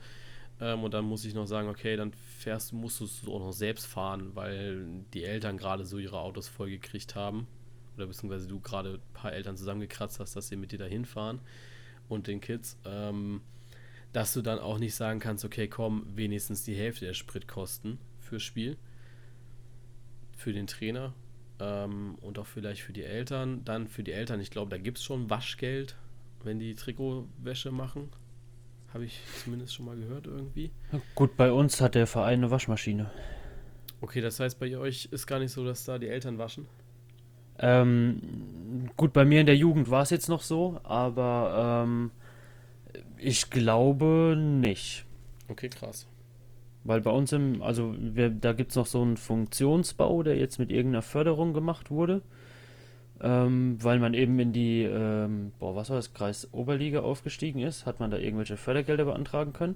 Ähm, und dann muss ich noch sagen, okay, dann fährst, musst du es auch noch selbst fahren, weil die Eltern gerade so ihre Autos vollgekriegt haben. Oder beziehungsweise du gerade ein paar Eltern zusammengekratzt hast, dass sie mit dir dahin fahren und den Kids. Ähm, dass du dann auch nicht sagen kannst, okay, komm, wenigstens die Hälfte der Spritkosten fürs Spiel, für den Trainer ähm, und auch vielleicht für die Eltern. Dann für die Eltern, ich glaube, da gibt es schon Waschgeld, wenn die Trikotwäsche machen. Habe ich zumindest schon mal gehört irgendwie. Gut, bei uns hat der Verein eine Waschmaschine. Okay, das heißt, bei euch ist gar nicht so, dass da die Eltern waschen? Ähm, gut, bei mir in der Jugend war es jetzt noch so, aber ähm, ich glaube nicht. Okay, krass. Weil bei uns im, also wir, da gibt es noch so einen Funktionsbau, der jetzt mit irgendeiner Förderung gemacht wurde. Ähm, weil man eben in die, ähm, boah, was war das, Kreis Oberliga aufgestiegen ist, hat man da irgendwelche Fördergelder beantragen können.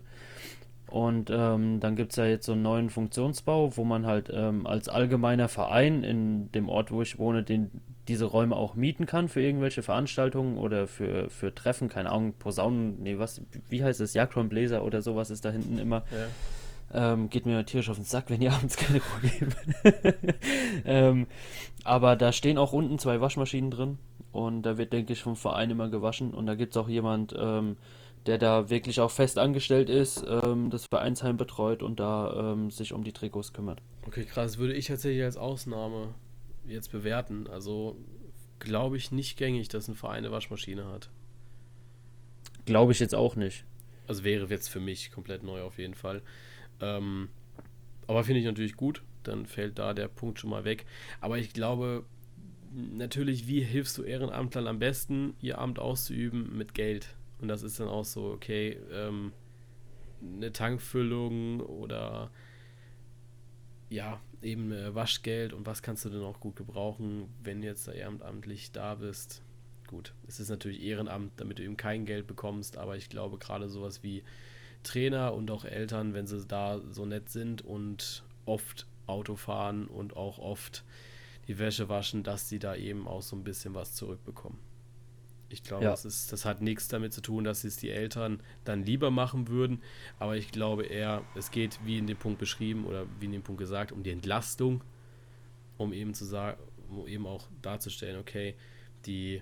Und ähm, dann gibt es ja jetzt so einen neuen Funktionsbau, wo man halt ähm, als allgemeiner Verein in dem Ort, wo ich wohne, den, diese Räume auch mieten kann für irgendwelche Veranstaltungen oder für, für Treffen, keine Ahnung, Posaunen, nee, was, wie heißt es, Jagdhornbläser oder sowas ist da hinten immer. Ja. Ähm, geht mir tierisch auf den Sack, wenn ihr abends keine Ruhe gebt. ähm, aber da stehen auch unten zwei Waschmaschinen drin und da wird, denke ich, vom Verein immer gewaschen und da gibt es auch jemand, ähm, der da wirklich auch fest angestellt ist, ähm, das Vereinsheim betreut und da ähm, sich um die Trikots kümmert. Okay, krass. Würde ich tatsächlich als Ausnahme jetzt bewerten. Also glaube ich nicht gängig, dass ein Verein eine Waschmaschine hat. Glaube ich jetzt auch nicht. Also wäre jetzt für mich komplett neu auf jeden Fall. Ähm, aber finde ich natürlich gut. Dann fällt da der Punkt schon mal weg. Aber ich glaube, natürlich, wie hilfst du Ehrenamtlern am besten, ihr Amt auszuüben mit Geld? Und das ist dann auch so, okay, ähm, eine Tankfüllung oder ja, eben äh, Waschgeld und was kannst du denn auch gut gebrauchen, wenn jetzt da ehrenamtlich da bist. Gut, es ist natürlich Ehrenamt, damit du eben kein Geld bekommst, aber ich glaube gerade sowas wie Trainer und auch Eltern, wenn sie da so nett sind und oft Auto fahren und auch oft die Wäsche waschen, dass sie da eben auch so ein bisschen was zurückbekommen. Ich glaube, Ja. das, ist, das hat nichts damit zu tun, dass es die Eltern dann lieber machen würden. Aber ich glaube eher, es geht, wie in dem Punkt beschrieben oder wie in dem Punkt gesagt, um die Entlastung, um eben zu sagen, um eben auch darzustellen, okay, die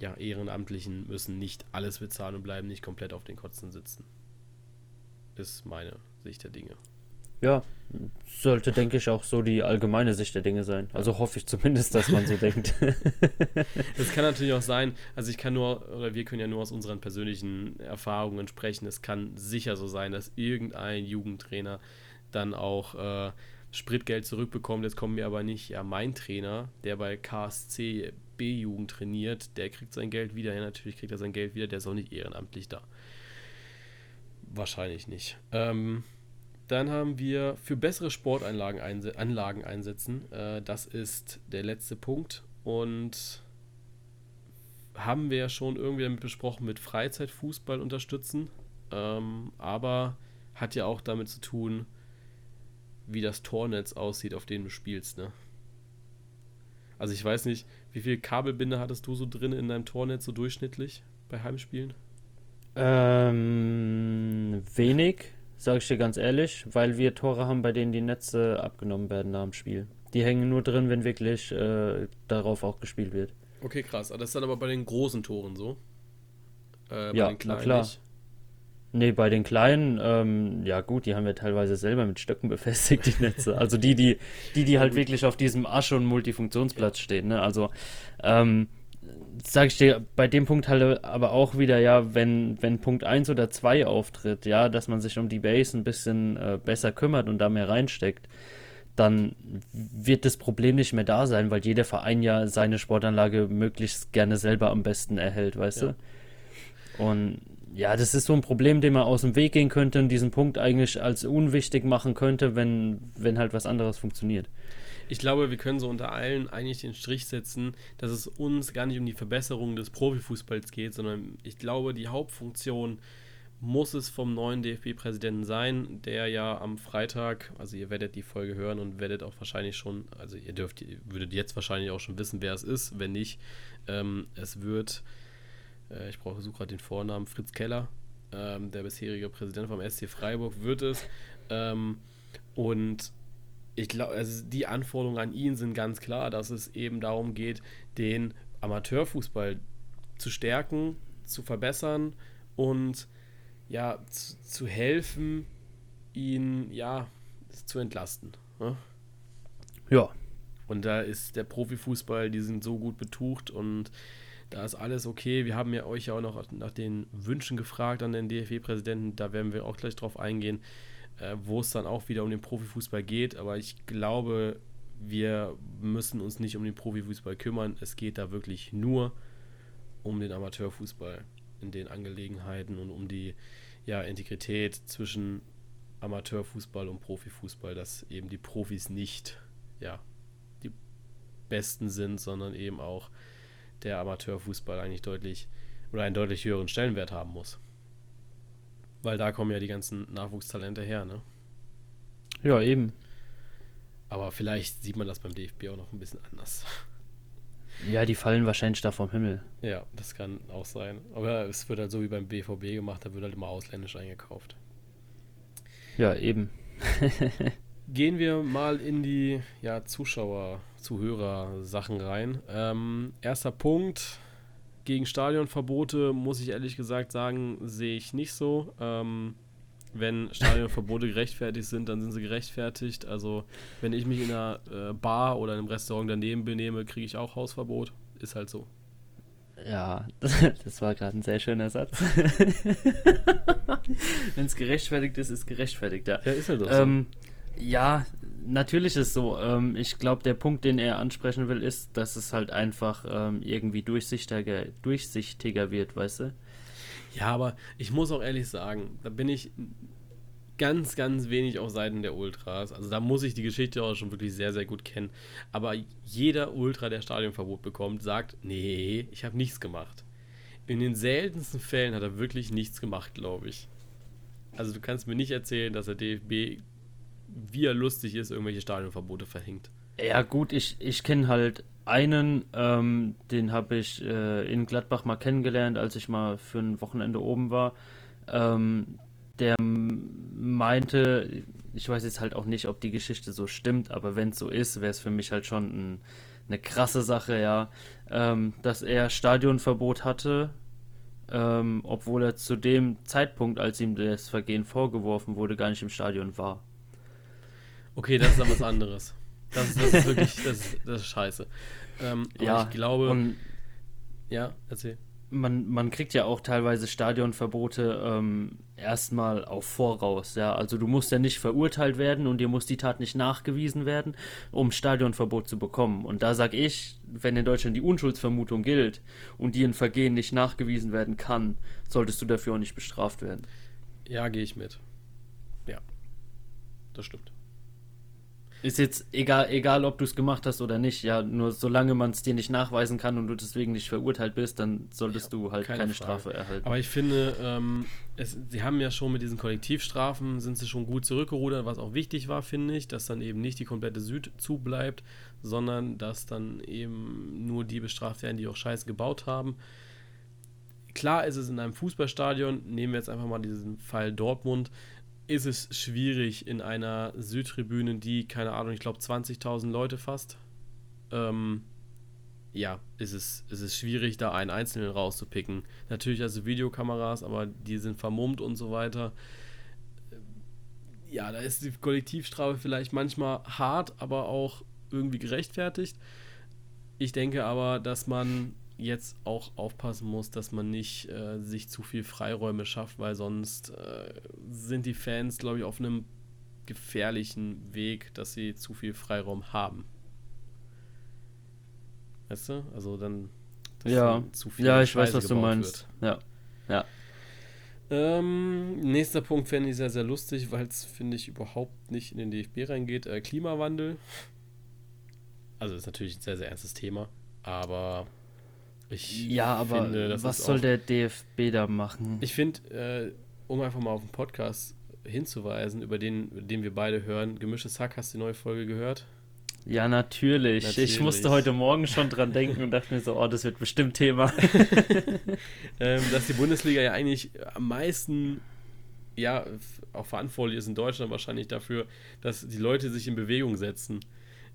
ja, Ehrenamtlichen müssen nicht alles bezahlen und bleiben nicht komplett auf den Kotzen sitzen. Ist meine Sicht der Dinge. Ja, sollte, denke ich, auch so die allgemeine Sicht der Dinge sein. Also hoffe ich zumindest, dass man so denkt. Es kann natürlich auch sein, also ich kann nur, oder wir können ja nur aus unseren persönlichen Erfahrungen sprechen. Es kann sicher so sein, dass irgendein Jugendtrainer dann auch äh, Spritgeld zurückbekommt. Jetzt kommen wir aber nicht, ja, mein Trainer, der bei KSC B-Jugend trainiert, der kriegt sein Geld wieder. Ja, natürlich kriegt er sein Geld wieder, der ist auch nicht ehrenamtlich da. Wahrscheinlich nicht. Ähm, dann haben wir für bessere Sportanlagen einse Anlagen einsetzen. Äh, das ist der letzte Punkt. Und haben wir ja schon irgendwie damit besprochen, mit Freizeitfußball unterstützen. Ähm, aber hat ja auch damit zu tun, wie das Tornetz aussieht, auf dem du spielst, ne? Also ich weiß nicht, wie viel Kabelbinder hattest du so drin in deinem Tornetz so durchschnittlich bei Heimspielen? ähm, wenig, sage ich dir ganz ehrlich, weil wir Tore haben, bei denen die Netze abgenommen werden nach dem Spiel. Die hängen nur drin, wenn wirklich äh, darauf auch gespielt wird. Okay, krass. Das ist dann aber bei den großen Toren so. Äh, bei Ja, den na klar. nicht. Nee, bei den kleinen, ähm, ja gut, die haben wir teilweise selber mit Stöcken befestigt, die Netze. Also die, die, die, die halt wirklich auf diesem Asche- und Multifunktionsplatz stehen, ne? Also, ähm, sag ich dir, bei dem Punkt halt aber auch wieder, ja, wenn, wenn Punkt 1 oder 2 auftritt, ja, dass man sich um die Base ein bisschen äh, besser kümmert und da mehr reinsteckt, dann wird das Problem nicht mehr da sein, weil jeder Verein ja seine Sportanlage möglichst gerne selber am besten erhält, weißt Ja. du? Und ja, das ist so ein Problem, dem man aus dem Weg gehen könnte und diesen Punkt eigentlich als unwichtig machen könnte, wenn, wenn halt was anderes funktioniert. Ich glaube, wir können so unter allen eigentlich den Strich setzen, dass es uns gar nicht um die Verbesserung des Profifußballs geht, sondern ich glaube, die Hauptfunktion muss es vom neuen DFB-Präsidenten sein, der ja am Freitag, also ihr werdet die Folge hören und werdet auch wahrscheinlich schon, also ihr dürft, würdet jetzt wahrscheinlich auch schon wissen, wer es ist. Wenn nicht, ähm, es wird, äh, ich brauche suche gerade den Vornamen, Fritz Keller, ähm, der bisherige Präsident vom SC Freiburg, wird es. Ähm, und ich glaube, also die Anforderungen an ihn sind ganz klar, dass es eben darum geht, den Amateurfußball zu stärken, zu verbessern und ja, zu, zu helfen, ihn ja zu entlasten. Ne? Ja, Und da ist der Profifußball, die sind so gut betucht und da ist alles okay. Wir haben ja euch ja auch noch nach den Wünschen gefragt an den DFB-Präsidenten. Da werden wir auch gleich drauf eingehen, äh, wo es dann auch wieder um den Profifußball geht. Aber ich glaube, wir müssen uns nicht um den Profifußball kümmern. Es geht da wirklich nur um den Amateurfußball in den Angelegenheiten und um die ja, Integrität zwischen Amateurfußball und Profifußball, dass eben die Profis nicht ja, die Besten sind, sondern eben auch der Amateurfußball eigentlich deutlich oder einen deutlich höheren Stellenwert haben muss. Weil da kommen ja die ganzen Nachwuchstalente her, ne? ja, eben. Aber vielleicht sieht man das beim DFB auch noch ein bisschen anders. Ja, die fallen wahrscheinlich da vom Himmel. Ja, das kann auch sein. Aber es wird halt so wie beim BVB gemacht, da wird halt immer ausländisch eingekauft. Ja, eben. Gehen wir mal in die ja, Zuschauer, Zuhörer-Sachen rein. Ähm, erster Punkt. Gegen Stadionverbote muss ich ehrlich gesagt sagen, sehe ich nicht so. Ähm, wenn Stadionverbote gerechtfertigt sind, dann sind sie gerechtfertigt. Also, wenn ich mich in einer äh, Bar oder einem Restaurant daneben benehme, kriege ich auch Hausverbot. Ist halt so. Ja, das war gerade ein sehr schöner Satz. Wenn es gerechtfertigt ist, ist gerechtfertigt, ja. Ja, ist halt doch Ähm, ja, natürlich ist so. Ähm, ich glaube, der Punkt, den er ansprechen will, ist, dass es halt einfach ähm, irgendwie durchsichtiger, durchsichtiger wird, weißt du? Ja, aber ich muss auch ehrlich sagen, da bin ich ganz, ganz wenig auf Seiten der Ultras. Also da muss ich die Geschichte auch schon wirklich sehr, sehr gut kennen. Aber jeder Ultra, der Stadionverbot bekommt, sagt, nee, ich habe nichts gemacht. In den seltensten Fällen hat er wirklich nichts gemacht, glaube ich. Also du kannst mir nicht erzählen, dass der DFB wie er lustig ist, irgendwelche Stadionverbote verhängt. Ja, gut, ich, ich kenne halt einen, ähm, den habe ich äh, in Gladbach mal kennengelernt, als ich mal für ein Wochenende oben war. Ähm, der meinte, ich weiß jetzt halt auch nicht, ob die Geschichte so stimmt, aber wenn es so ist, wäre es für mich halt schon ein, eine krasse Sache, ja, ähm, dass er Stadionverbot hatte, ähm, obwohl er zu dem Zeitpunkt, als ihm das Vergehen vorgeworfen wurde, gar nicht im Stadion war. Okay, das ist dann was anderes. Das, das ist wirklich, das ist, das ist scheiße. Ähm, ja, ich glaube. ja, erzähl man, man kriegt ja auch teilweise Stadionverbote ähm, erstmal auf Voraus, ja. Also du musst ja nicht verurteilt werden und dir muss die Tat nicht nachgewiesen werden, um Stadionverbot zu bekommen. Und da sag ich, wenn in Deutschland die Unschuldsvermutung gilt und dir ein Vergehen nicht nachgewiesen werden kann, solltest du dafür auch nicht bestraft werden. Ja, gehe ich mit. Ja. Das stimmt. Ist jetzt egal, egal ob du es gemacht hast oder nicht, ja, nur solange man es dir nicht nachweisen kann und du deswegen nicht verurteilt bist, dann solltest ja, du halt keine, keine Strafe erhalten. Aber ich finde, ähm, es, sie haben ja schon mit diesen Kollektivstrafen, sind sie schon gut zurückgerudert, was auch wichtig war, finde ich, dass dann eben nicht die komplette Süd zubleibt, sondern dass dann eben nur die bestraft werden, die auch Scheiße gebaut haben. Klar ist es in einem Fußballstadion, nehmen wir jetzt einfach mal diesen Fall Dortmund, ist es schwierig in einer Südtribüne, die, keine Ahnung, ich glaube 20.000 Leute fast. Ähm, ja, ist es, ist es schwierig, da einen Einzelnen rauszupicken. Natürlich also Videokameras, aber die sind vermummt und so weiter. Ja, da ist die Kollektivstrafe vielleicht manchmal hart, aber auch irgendwie gerechtfertigt. Ich denke aber, dass man jetzt auch aufpassen muss, dass man nicht äh, sich zu viel Freiräume schafft, weil sonst äh, sind die Fans, glaube ich, auf einem gefährlichen Weg, dass sie zu viel Freiraum haben. Weißt du? Also dann. Ja, zu viel ja, ich Scheiße weiß, was du meinst. Wird. Ja, ja. Ähm, nächster Punkt fände ich sehr, sehr lustig, weil es, finde ich, überhaupt nicht in den DFB reingeht. Äh, Klimawandel. Also ist natürlich ein sehr, sehr ernstes Thema, aber ich ja, aber finde, was soll auch, der DFB da machen? Ich finde, äh, um einfach mal auf den Podcast hinzuweisen, über den, den wir beide hören, Gemischtes Hack, hast du die neue Folge gehört? Ja, natürlich. natürlich. Ich musste heute Morgen schon dran denken und dachte mir so, oh, das wird bestimmt Thema. ähm, dass die Bundesliga ja eigentlich am meisten, ja, auch verantwortlich ist in Deutschland wahrscheinlich dafür, dass die Leute sich in Bewegung setzen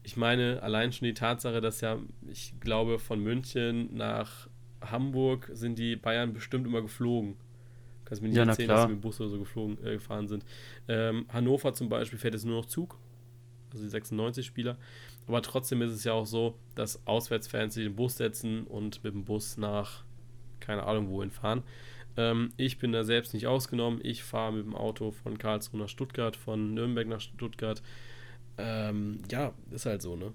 ich meine, allein schon die Tatsache, dass ja, ich glaube, von München nach Hamburg sind die Bayern bestimmt immer geflogen. Kannst mir nicht ja, erzählen, dass sie mit dem Bus oder so geflogen, äh, gefahren sind. Ähm, Hannover zum Beispiel fährt jetzt nur noch Zug, also die 96 Spieler. Aber trotzdem ist es ja auch so, dass Auswärtsfans sich den Bus setzen und mit dem Bus nach keine Ahnung wohin fahren. Ähm, ich bin da selbst nicht ausgenommen. Ich fahre mit dem Auto von Karlsruhe nach Stuttgart, von Nürnberg nach Stuttgart. Ähm, ja, ist halt so, ne?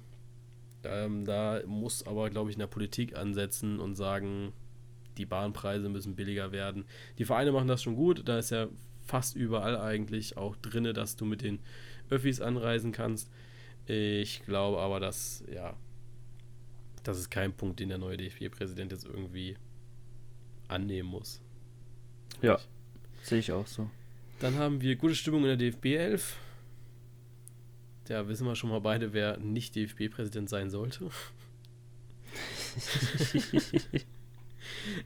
Ähm, da muss aber, glaube ich, in der Politik ansetzen und sagen, die Bahnpreise müssen billiger werden. Die Vereine machen das schon gut, da ist ja fast überall eigentlich auch drin, dass du mit den Öffis anreisen kannst. Ich glaube aber, dass, ja, das ist kein Punkt, den der neue DFB-Präsident jetzt irgendwie annehmen muss. Ja, sehe ich auch so. Dann haben wir gute Stimmung in der DFB 11 ja, wissen wir schon mal beide, wer nicht DFB-Präsident sein sollte.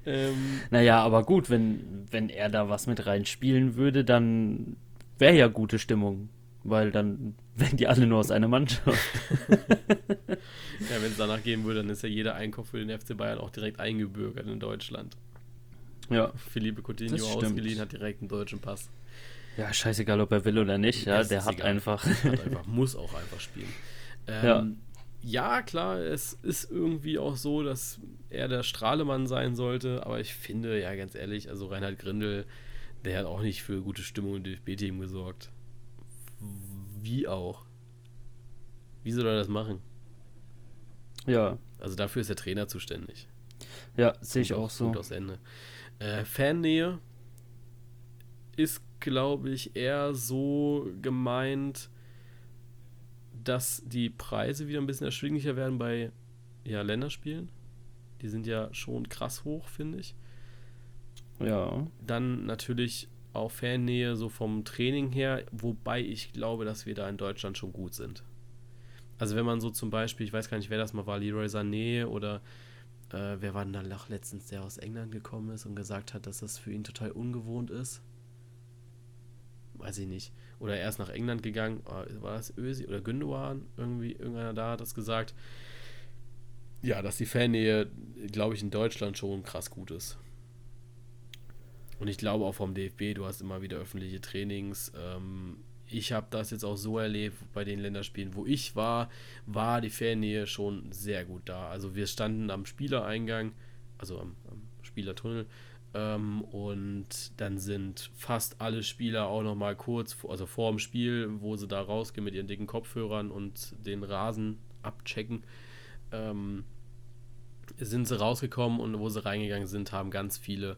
ähm, naja, aber gut, wenn, wenn er da was mit reinspielen würde, dann wäre ja gute Stimmung. Weil dann wären die alle nur aus einer Mannschaft. ja, wenn es danach gehen würde, dann ist ja jeder Einkauf für den FC Bayern auch direkt eingebürgert in Deutschland. Ja. Philippe Coutinho ausgeliehen, hat direkt einen deutschen Pass. Ja, scheißegal, ob er will oder nicht. Ja, der hat egal. einfach. hat einfach. Muss auch einfach spielen. Ähm, ja. ja, klar, es ist irgendwie auch so, dass er der Strahlemann sein sollte, aber ich finde, ja, ganz ehrlich, also Reinhard Grindel, der hat auch nicht für gute Stimmung im DFB-Team gesorgt. Wie auch. Wie soll er das machen? Ja. Also dafür ist der Trainer zuständig. Ja, sehe ich auch so. Punkt aus Ende. Äh, Fannähe ist glaube ich, eher so gemeint, dass die Preise wieder ein bisschen erschwinglicher werden bei ja, Länderspielen. Die sind ja schon krass hoch, finde ich. Ja. Dann natürlich auch Fannähe so vom Training her, wobei ich glaube, dass wir da in Deutschland schon gut sind. Also wenn man so zum Beispiel, ich weiß gar nicht, wer das mal war, Leroy Sané oder äh, wer war denn da letztens, der aus England gekommen ist und gesagt hat, dass das für ihn total ungewohnt ist? Weiß ich nicht. Oder er ist nach England gegangen, äh, war das Ösi oder Gündogan? Irgendwie, irgendeiner da hat das gesagt. Ja, dass die Fannähe, glaube ich, in Deutschland schon krass gut ist. Und ich glaube auch vom DFB, du hast immer wieder öffentliche Trainings. Ähm, ich habe das jetzt auch so erlebt bei den Länderspielen, wo ich war, war die Fannähe schon sehr gut da. Also wir standen am Spielereingang, also am, am Spielertunnel, ähm, und dann sind fast alle Spieler auch noch mal kurz, also vor dem Spiel, wo sie da rausgehen mit ihren dicken Kopfhörern und den Rasen abchecken, ähm, sind sie rausgekommen und wo sie reingegangen sind, haben ganz viele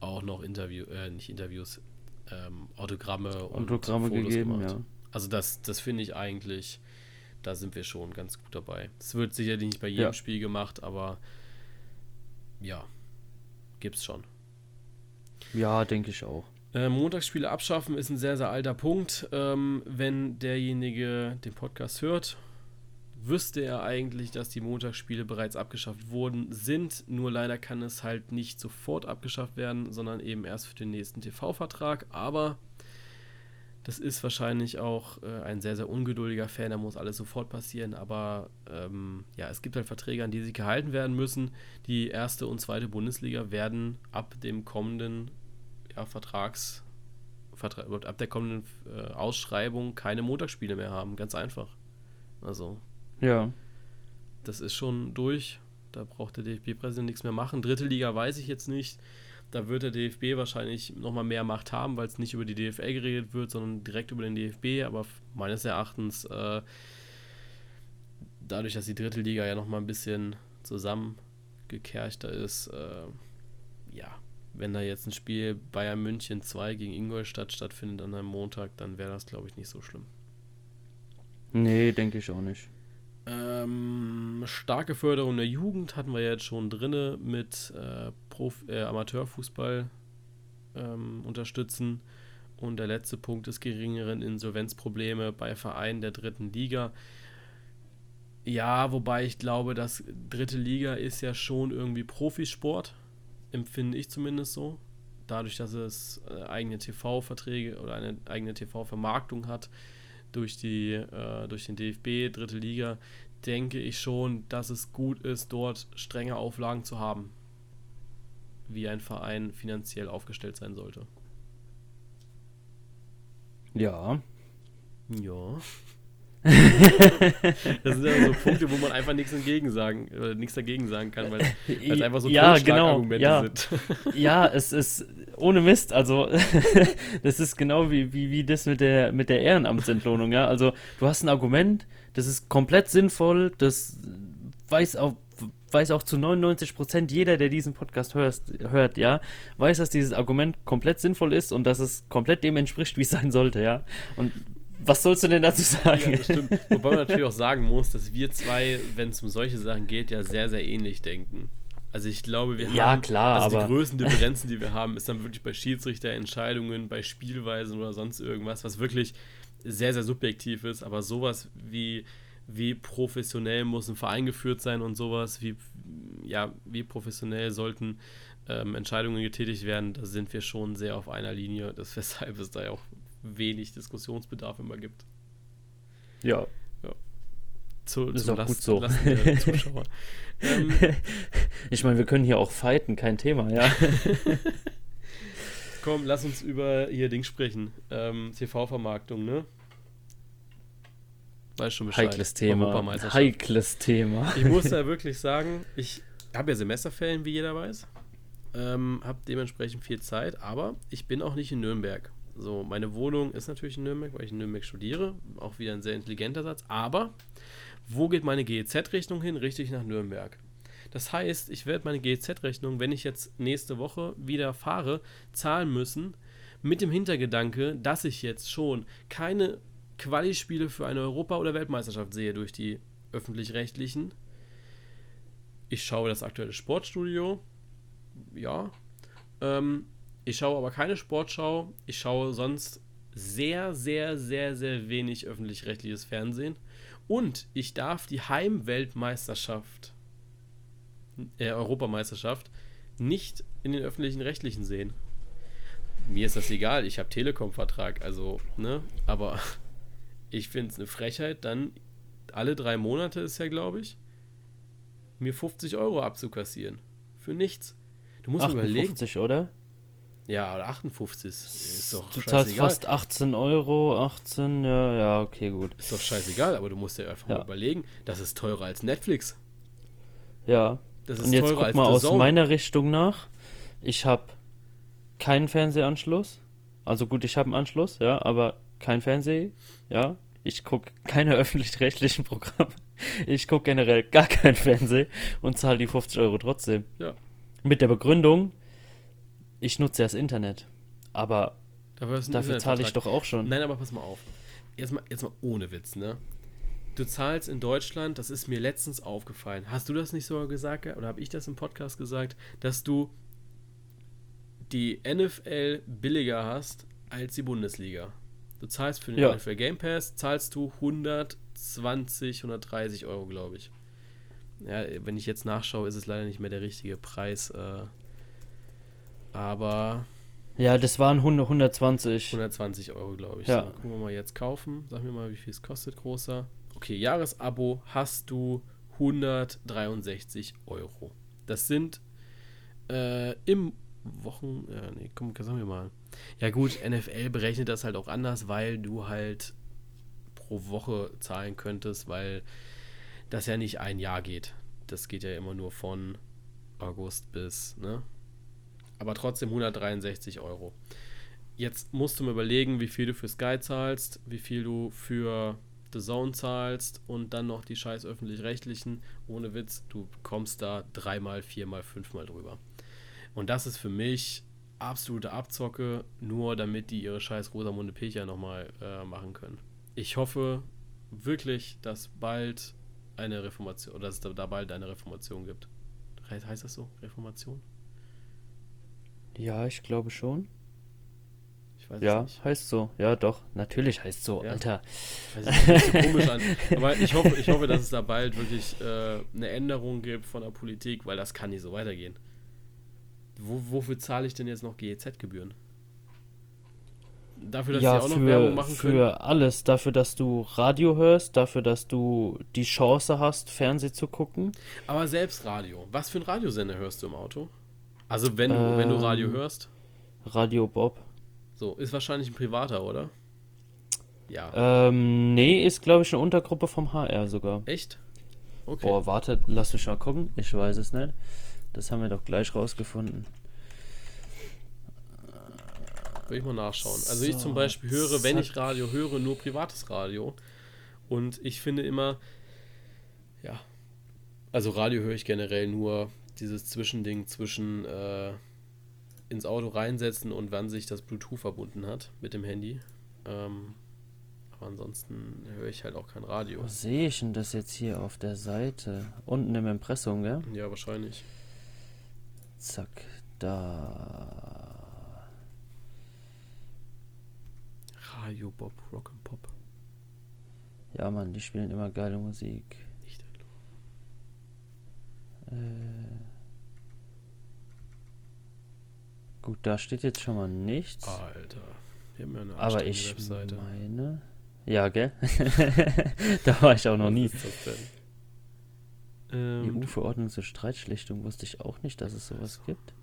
auch noch Interview, äh, nicht Interviews, ähm, Autogramme und Autogramme Fotos gegeben, gemacht. ja. Also das, das finde ich eigentlich, da sind wir schon ganz gut dabei. Es wird sicherlich nicht bei jedem ja. Spiel gemacht, aber ja, gibt's schon. Ja, denke ich auch. Äh, Montagsspiele abschaffen ist ein sehr, sehr alter Punkt. Ähm, wenn derjenige den Podcast hört wüsste er eigentlich, dass die Montagsspiele bereits abgeschafft worden sind. Nur leider kann es halt nicht sofort abgeschafft werden, sondern eben erst für den nächsten TV-Vertrag. Aber das ist wahrscheinlich auch äh, ein sehr, sehr ungeduldiger Fan. Da muss alles sofort passieren. Aber ähm, ja, es gibt halt Verträge, an die sich gehalten werden müssen. Die erste und zweite Bundesliga werden ab dem kommenden ja, Vertrags. Vertra ab der kommenden äh, Ausschreibung keine Montagsspiele mehr haben. Ganz einfach. Also ja. Das ist schon durch. Da braucht der DFB-Präsident nichts mehr machen. Dritte Liga weiß ich jetzt nicht. Da wird der DFB wahrscheinlich nochmal mehr Macht haben, weil es nicht über die DFL geredet wird, sondern direkt über den DFB. Aber meines Erachtens, äh, dadurch, dass die dritte Liga ja nochmal ein bisschen zusammengekerchter ist, äh, ja, wenn da jetzt ein Spiel Bayern München 2 gegen Ingolstadt stattfindet an einem Montag, dann wäre das, glaube ich, nicht so schlimm. Nee, denke ich auch nicht. Ähm, starke Förderung der Jugend hatten wir jetzt schon drinne mit äh, Prof äh, Amateurfußball ähm, unterstützen. Und der letzte Punkt ist geringeren Insolvenzprobleme bei Vereinen der dritten Liga. Ja, wobei ich glaube, dass dritte Liga ist ja schon irgendwie Profisport, empfinde ich zumindest so. Dadurch, dass es äh, eigene TV-Verträge oder eine eigene TV-Vermarktung hat, durch, die, äh, durch den DFB, dritte Liga, denke ich schon, dass es gut ist, dort strenge Auflagen zu haben, wie ein Verein finanziell aufgestellt sein sollte. Ja. Ja. das sind ja so Punkte, wo man einfach nichts entgegen sagen, oder nichts dagegen sagen kann, weil es einfach so ja, genau, Argumente ja. sind. ja, es ist ohne Mist, also das ist genau wie, wie, wie das mit der mit der Ehrenamtsentlohnung, ja. Also du hast ein Argument, das ist komplett sinnvoll, das weiß auch weiß auch zu 99 Prozent jeder, der diesen Podcast hörst, hört, ja, weiß, dass dieses Argument komplett sinnvoll ist und dass es komplett dem entspricht, wie es sein sollte, ja. Und was sollst du denn dazu sagen? Ja, stimmt. Wobei man natürlich auch sagen muss, dass wir zwei, wenn es um solche Sachen geht, ja sehr, sehr ähnlich denken. Also ich glaube, wir ja, haben klar, also die größten Differenzen, die wir haben, ist dann wirklich bei Schiedsrichterentscheidungen, bei Spielweisen oder sonst irgendwas, was wirklich sehr, sehr subjektiv ist, aber sowas wie, wie professionell muss ein Verein geführt sein und sowas, wie, ja, wie professionell sollten ähm, Entscheidungen getätigt werden, da sind wir schon sehr auf einer Linie, das weshalb es da ja auch wenig Diskussionsbedarf immer gibt. Ja. ja. Zu, ist auch Last, gut so. Zuschauer. ähm, ich meine, wir können hier auch fighten, kein Thema, ja. Komm, lass uns über hier Ding sprechen. Ähm, TV-Vermarktung, ne? Weiß schon Bescheid. Heikles Thema. Heikles Thema. Ich muss da wirklich sagen, ich habe ja Semesterferien, wie jeder weiß. Ähm, habe dementsprechend viel Zeit, aber ich bin auch nicht in Nürnberg. So, meine Wohnung ist natürlich in Nürnberg, weil ich in Nürnberg studiere. Auch wieder ein sehr intelligenter Satz. Aber wo geht meine GEZ-Rechnung hin? Richtig nach Nürnberg. Das heißt, ich werde meine GEZ-Rechnung, wenn ich jetzt nächste Woche wieder fahre, zahlen müssen, mit dem Hintergedanke, dass ich jetzt schon keine Quali-Spiele für eine Europa- oder Weltmeisterschaft sehe durch die öffentlich-rechtlichen. Ich schaue das aktuelle Sportstudio. Ja. Ähm, Ich schaue aber keine Sportschau. Ich schaue sonst sehr, sehr, sehr, sehr wenig öffentlich-rechtliches Fernsehen. Und ich darf die Heimweltmeisterschaft, äh, Europameisterschaft, nicht in den öffentlichen Rechtlichen sehen. Mir ist das egal, ich habe Telekom-Vertrag, also, ne, aber ich finde es eine Frechheit, dann alle drei Monate ist ja, glaube ich, mir 50 Euro abzukassieren. Für nichts. Du musst 58, überlegen. oder? Ja, 58 ist doch Du zahlst fast 18 Euro, 18, ja, ja, okay, gut. Ist doch scheißegal, aber du musst dir einfach ja. mal überlegen, das ist teurer als Netflix. Ja. Das ist Und jetzt guck mal aus Zone. meiner Richtung nach. Ich habe keinen Fernsehanschluss. Also gut, ich habe einen Anschluss, ja, aber kein Fernseh, ja. Ich gucke keine öffentlich-rechtlichen Programme. Ich gucke generell gar kein Fernseh und zahle die 50 Euro trotzdem. Ja. Mit der Begründung, ich nutze ja das Internet. Aber dafür zahle ich doch auch schon. Nein, aber pass mal auf. Jetzt mal, jetzt mal ohne Witz, ne? Du zahlst in Deutschland, das ist mir letztens aufgefallen. Hast du das nicht sogar gesagt, oder habe ich das im Podcast gesagt, dass du die NFL billiger hast als die Bundesliga? Du zahlst für den ja. NFL Game Pass, zahlst du 120, 130 Euro, glaube ich. Ja, wenn ich jetzt nachschaue, ist es leider nicht mehr der richtige Preis. Äh, aber. Ja, das waren 100, 120. 120 Euro, glaube ich. Ja. So, gucken wir mal jetzt kaufen. Sag mir mal, wie viel es kostet, großer. Okay, Jahresabo hast du 163 Euro. Das sind äh, im Wochen. Ja, nee, komm, sagen wir mal. Ja, gut, NFL berechnet das halt auch anders, weil du halt pro Woche zahlen könntest, weil das ja nicht ein Jahr geht. Das geht ja immer nur von August bis, ne? Aber trotzdem 163 Euro. Jetzt musst du mir überlegen, wie viel du für Sky zahlst, wie viel du für The Zone zahlst und dann noch die scheiß öffentlich-rechtlichen. Ohne Witz, du kommst da dreimal, viermal, fünfmal drüber. Und das ist für mich absolute Abzocke, nur damit die ihre scheiß Rosamunde Pilcher nochmal äh, machen können. Ich hoffe wirklich, dass bald eine Reformation, oder dass es da bald eine Reformation gibt. Heißt das so? Reformation? Ja, ich glaube schon. Ich weiß ja, nicht. heißt so. Ja, doch. Natürlich heißt so, ja. Alter. Weiß ich, nicht, komisch an. Aber ich hoffe, ich hoffe, dass es da bald wirklich äh, eine Änderung gibt von der Politik, weil das kann nicht so weitergehen. Wo, wofür zahle ich denn jetzt noch GEZ-Gebühren? Dafür, dass ja, sie auch noch Werbung machen können? Für alles. Dafür, dass du Radio hörst, dafür, dass du die Chance hast, Fernsehen zu gucken. Aber selbst Radio. Was für ein Radiosender hörst du im Auto? Also wenn, ähm, wenn du Radio ähm, hörst? Radio Bob. So, ist wahrscheinlich ein privater, oder? Ja. Ähm, nee, ist glaube ich eine Untergruppe vom HR sogar. Echt? Okay. Boah, warte, lass mich mal gucken. Ich weiß es nicht. Das haben wir doch gleich rausgefunden. Will ich mal nachschauen. Also so, ich zum Beispiel höre, wenn ich Radio höre, nur privates Radio. Und ich finde immer, ja, also Radio höre ich generell nur dieses Zwischending zwischen äh, ins Auto reinsetzen und wann sich das Bluetooth verbunden hat mit dem Handy. Ähm, aber ansonsten höre ich halt auch kein Radio. Wo sehe ich denn das jetzt hier auf der Seite? Unten im Impressum, gell? Ja, wahrscheinlich. Zack, da. Radio Bob, Rock and Pop. Ja, Mann, die spielen immer geile Musik. Äh. Gut, da steht jetzt schon mal nichts. Alter, wir haben ja eine Aber ich Webseite. meine. Ja, gell? da war ich auch noch nie. Ähm, EU-Verordnung zur Streitschlichtung wusste ich auch nicht, dass es sowas gibt.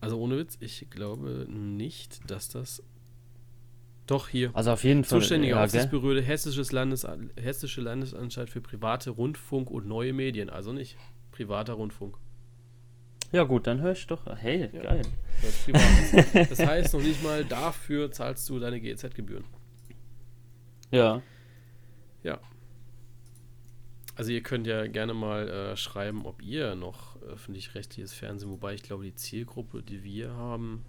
Also ohne Witz, ich glaube nicht, dass das. Doch, hier. Also auf jeden Fall. Zuständige ja, Aufsichtsbehörde Hessisches Landes, Hessische Landesanstalt für private Rundfunk und neue Medien. Also nicht privater Rundfunk. Ja gut, dann höre ich doch. Hey, ja, geil. Das, das heißt noch nicht mal, dafür zahlst du deine GEZ-Gebühren. Ja. Ja. Also ihr könnt ja gerne mal äh, schreiben, ob ihr noch öffentlich-rechtliches Fernsehen, wobei ich glaube, die Zielgruppe, die wir haben,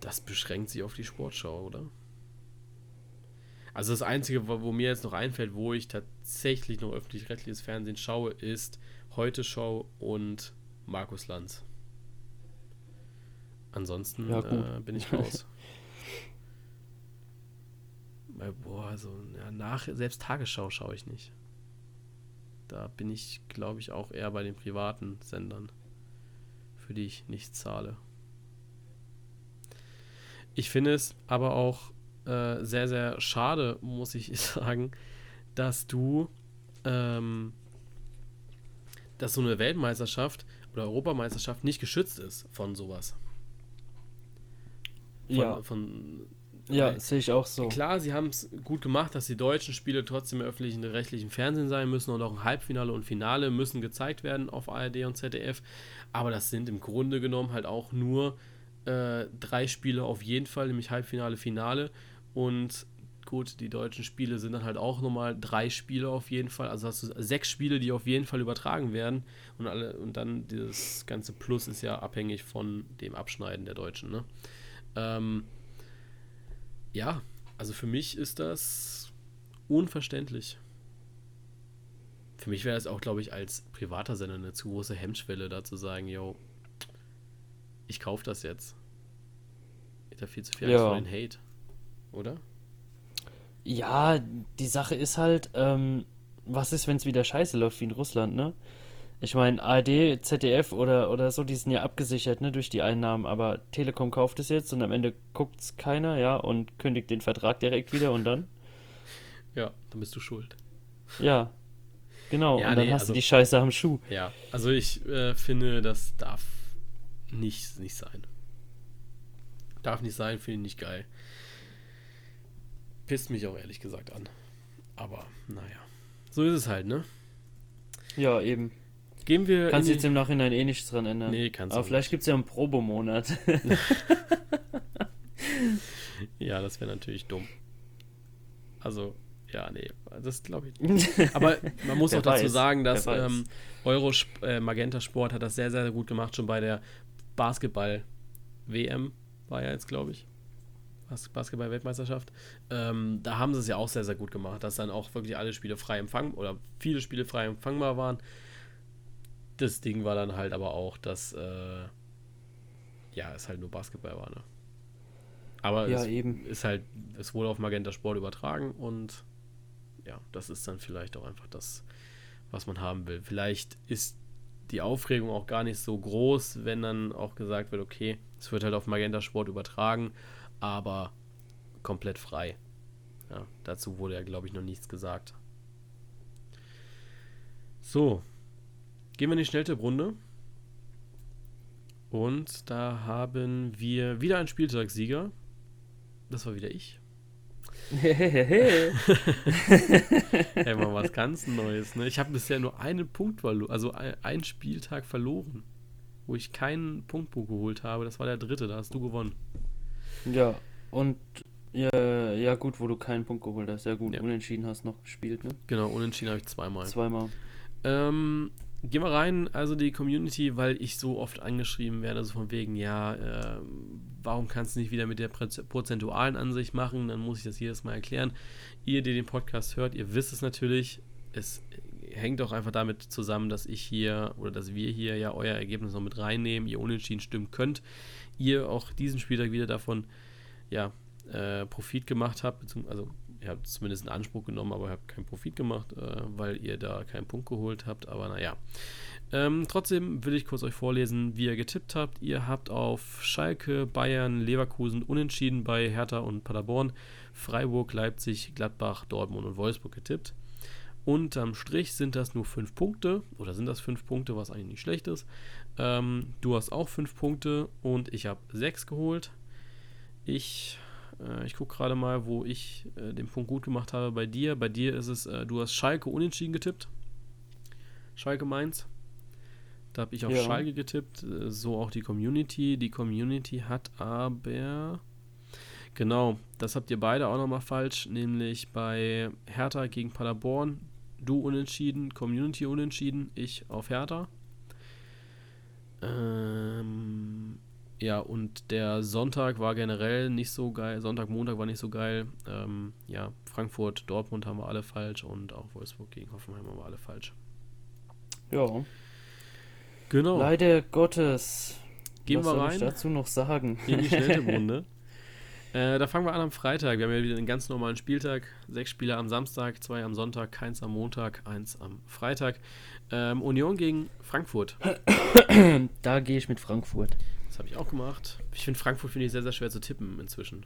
das beschränkt sich auf die Sportschau, oder? Also das Einzige, wo, wo mir jetzt noch einfällt, wo ich tatsächlich noch öffentlich-rechtliches Fernsehen schaue, ist Heute Show und Markus Lanz. Ansonsten Ja, äh, bin ich raus. Weil, boah, also ja, nach, selbst Tagesschau schaue ich nicht. Da bin ich, glaube ich, auch eher bei den privaten Sendern, für die ich nichts zahle. Ich finde es aber auch äh, sehr, sehr schade, muss ich sagen, dass du, ähm, dass so eine Weltmeisterschaft oder Europameisterschaft nicht geschützt ist von sowas. Von, Ja, von ja, sehe ich auch so. Klar, sie haben es gut gemacht, dass die deutschen Spiele trotzdem im öffentlichen rechtlichen Fernsehen sein müssen und auch ein Halbfinale und Finale müssen gezeigt werden auf ARD und ZDF. Aber das sind im Grunde genommen halt auch nur äh, drei Spiele auf jeden Fall, nämlich Halbfinale, Finale. Und gut, die deutschen Spiele sind dann halt auch nochmal drei Spiele auf jeden Fall. Also hast du sechs Spiele, die auf jeden Fall übertragen werden. Und, alle, und dann das ganze Plus ist ja abhängig von dem Abschneiden der Deutschen. Ne? Ähm, ja, also für mich ist das unverständlich. Für mich wäre es auch, glaube ich, als privater Sender eine zu große Hemmschwelle, da zu sagen, yo, ich kaufe das jetzt. Da viel zu viel Ja. Vor den Hate, oder? Ja, die Sache ist halt, ähm, was ist, wenn es wieder scheiße läuft wie in Russland, ne? Ich meine, ARD, ZDF oder, oder so, die sind ja abgesichert, ne, durch die Einnahmen, aber Telekom kauft es jetzt und am Ende guckt es keiner, ja, und kündigt den Vertrag direkt wieder und dann? Ja, dann bist du schuld. Ja, genau, Ja, und dann nee, hast also- du die Scheiße am Schuh. Ja, also ich äh, finde, das darf nicht, nicht sein. Darf nicht sein, finde ich nicht geil. Pisst mich auch ehrlich gesagt an. Aber naja, so ist es halt, ne? Ja, eben. Gehen wir Kannst jetzt im Nachhinein eh nichts dran ändern. Nee, kannst Aber du vielleicht gibt es ja einen Probemonat. Ja, das wäre natürlich dumm. Also, ja, nee, das glaube ich nicht. Aber man muss auch dazu weiß, sagen, dass ähm, Euro äh, Magenta Sport hat das sehr, sehr gut gemacht, schon bei der Basketball-WM war ja jetzt, glaube ich. Bas Basketball-Weltmeisterschaft. Ähm, da haben sie es ja auch sehr, sehr gut gemacht, dass dann auch wirklich alle Spiele frei empfangen oder viele Spiele frei empfangbar waren. Das Ding war dann halt aber auch, dass äh, ja, es halt nur Basketball war, ne? Aber Ja, es eben. ist halt, es wurde auf Magenta Sport übertragen und ja, das ist dann vielleicht auch einfach das, was man haben will. Vielleicht ist die Aufregung auch gar nicht so groß, wenn dann auch gesagt wird, okay, es wird halt auf Magenta Sport übertragen, aber komplett frei. Ja, dazu wurde ja, glaube ich, noch nichts gesagt. So, gehen wir in die Schnelltipprunde. Und da haben wir wieder einen Spieltagssieger. Das war wieder ich. Hey, mal was ganz Neues. Ne? Ich habe bisher nur einen Punkt verloren, also ein- einen Spieltag verloren, wo ich keinen Punktbuch geholt habe. Das war der dritte, da hast du gewonnen. Ja, und ja, ja gut, wo du keinen Punkt geholt hast. Ja gut, Ja. unentschieden hast noch gespielt, ne? Genau, unentschieden habe ich zweimal. Zweimal. Ähm, gehen wir rein, also die Community, weil ich so oft angeschrieben werde, so von wegen, ja, äh, warum kannst du nicht wieder mit der Proz- prozentualen Ansicht machen? Dann muss ich das jedes Mal erklären. Ihr, die den Podcast hört, ihr wisst es natürlich. Es hängt auch einfach damit zusammen, dass ich hier oder dass wir hier ja euer Ergebnis noch mit reinnehmen, ihr unentschieden stimmen könnt. Ihr auch diesen Spieltag wieder davon, ja, äh, Profit gemacht habt, beziehungs- also ihr habt zumindest in Anspruch genommen, aber ihr habt keinen Profit gemacht, äh, weil ihr da keinen Punkt geholt habt. Aber naja. Ähm, trotzdem will ich kurz euch vorlesen, wie ihr getippt habt. Ihr habt auf Schalke, Bayern, Leverkusen unentschieden bei Hertha und Paderborn, Freiburg, Leipzig, Gladbach, Dortmund und Wolfsburg getippt. Unterm Strich sind das nur fünf Punkte, oder sind das fünf Punkte, was eigentlich nicht schlecht ist. Ähm, du hast auch fünf Punkte und ich habe sechs geholt. Ich, äh, ich gucke gerade mal, wo ich äh, den Punkt gut gemacht habe bei dir. Bei dir ist es, äh, du hast Schalke unentschieden getippt. Schalke Mainz. Da habe ich auf Ja. Schalke getippt, äh, so auch die Community. Die Community hat aber. Genau, das habt ihr beide auch nochmal falsch, nämlich bei Hertha gegen Paderborn. Du unentschieden, Community unentschieden, ich auf Hertha. Ähm, ja, und der Sonntag war generell nicht so geil. Sonntag, Montag war nicht so geil. Ähm, ja, Frankfurt, Dortmund haben wir alle falsch und auch Wolfsburg gegen Hoffenheim haben wir alle falsch. Ja. Genau. Leider Gottes. Gehen Was wir soll rein ich dazu noch sagen? in die Schnelltipprunde. äh, da fangen wir an am Freitag. Wir haben ja wieder einen ganz normalen Spieltag. Sechs Spiele am Samstag, zwei am Sonntag, keins am Montag, eins am Freitag. Ähm, Union gegen Frankfurt. da gehe ich mit Frankfurt. Das habe ich auch gemacht. Ich finde Frankfurt finde ich sehr, sehr schwer zu tippen inzwischen.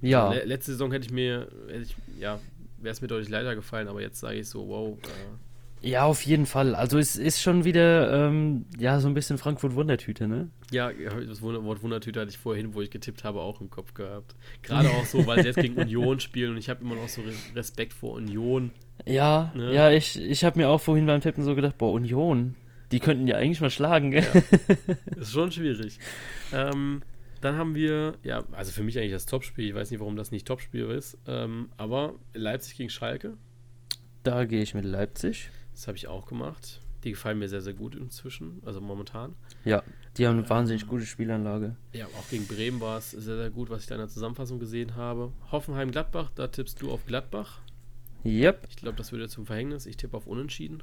Ja, Le letzte Saison hätte ich mir, hätte ich, ja, wäre es mir deutlich leichter gefallen, aber jetzt sage ich so, wow. Äh, ja, auf jeden Fall. Also es ist schon wieder, ähm, ja, so ein bisschen Frankfurt-Wundertüte, ne? ja, das Wort Wundertüte hatte ich vorhin, wo ich getippt habe, auch im Kopf gehabt. Gerade auch so, weil sie jetzt gegen Union spielen und ich habe immer noch so Re- Respekt vor Union. Ja, Ne? ja, ich, ich habe mir auch vorhin beim Tippen so gedacht, boah, Union, die könnten ja eigentlich mal schlagen, gell? Ist schon schwierig. Ähm, dann haben wir, ja, also für mich eigentlich das Topspiel. Ich weiß nicht, warum das nicht Topspiel ist. Ähm, aber Leipzig gegen Schalke, Da gehe ich mit Leipzig. das habe ich auch gemacht. Die gefallen mir sehr, sehr gut inzwischen, also momentan. Ja, die haben eine wahnsinnig gute Spielanlage. Ja, auch gegen Bremen war es sehr, sehr gut, was ich da in der Zusammenfassung gesehen habe. Hoffenheim-Gladbach, da tippst du auf Gladbach. Yep. Ich glaube, das dir zum Verhängnis. Ich tippe auf Unentschieden.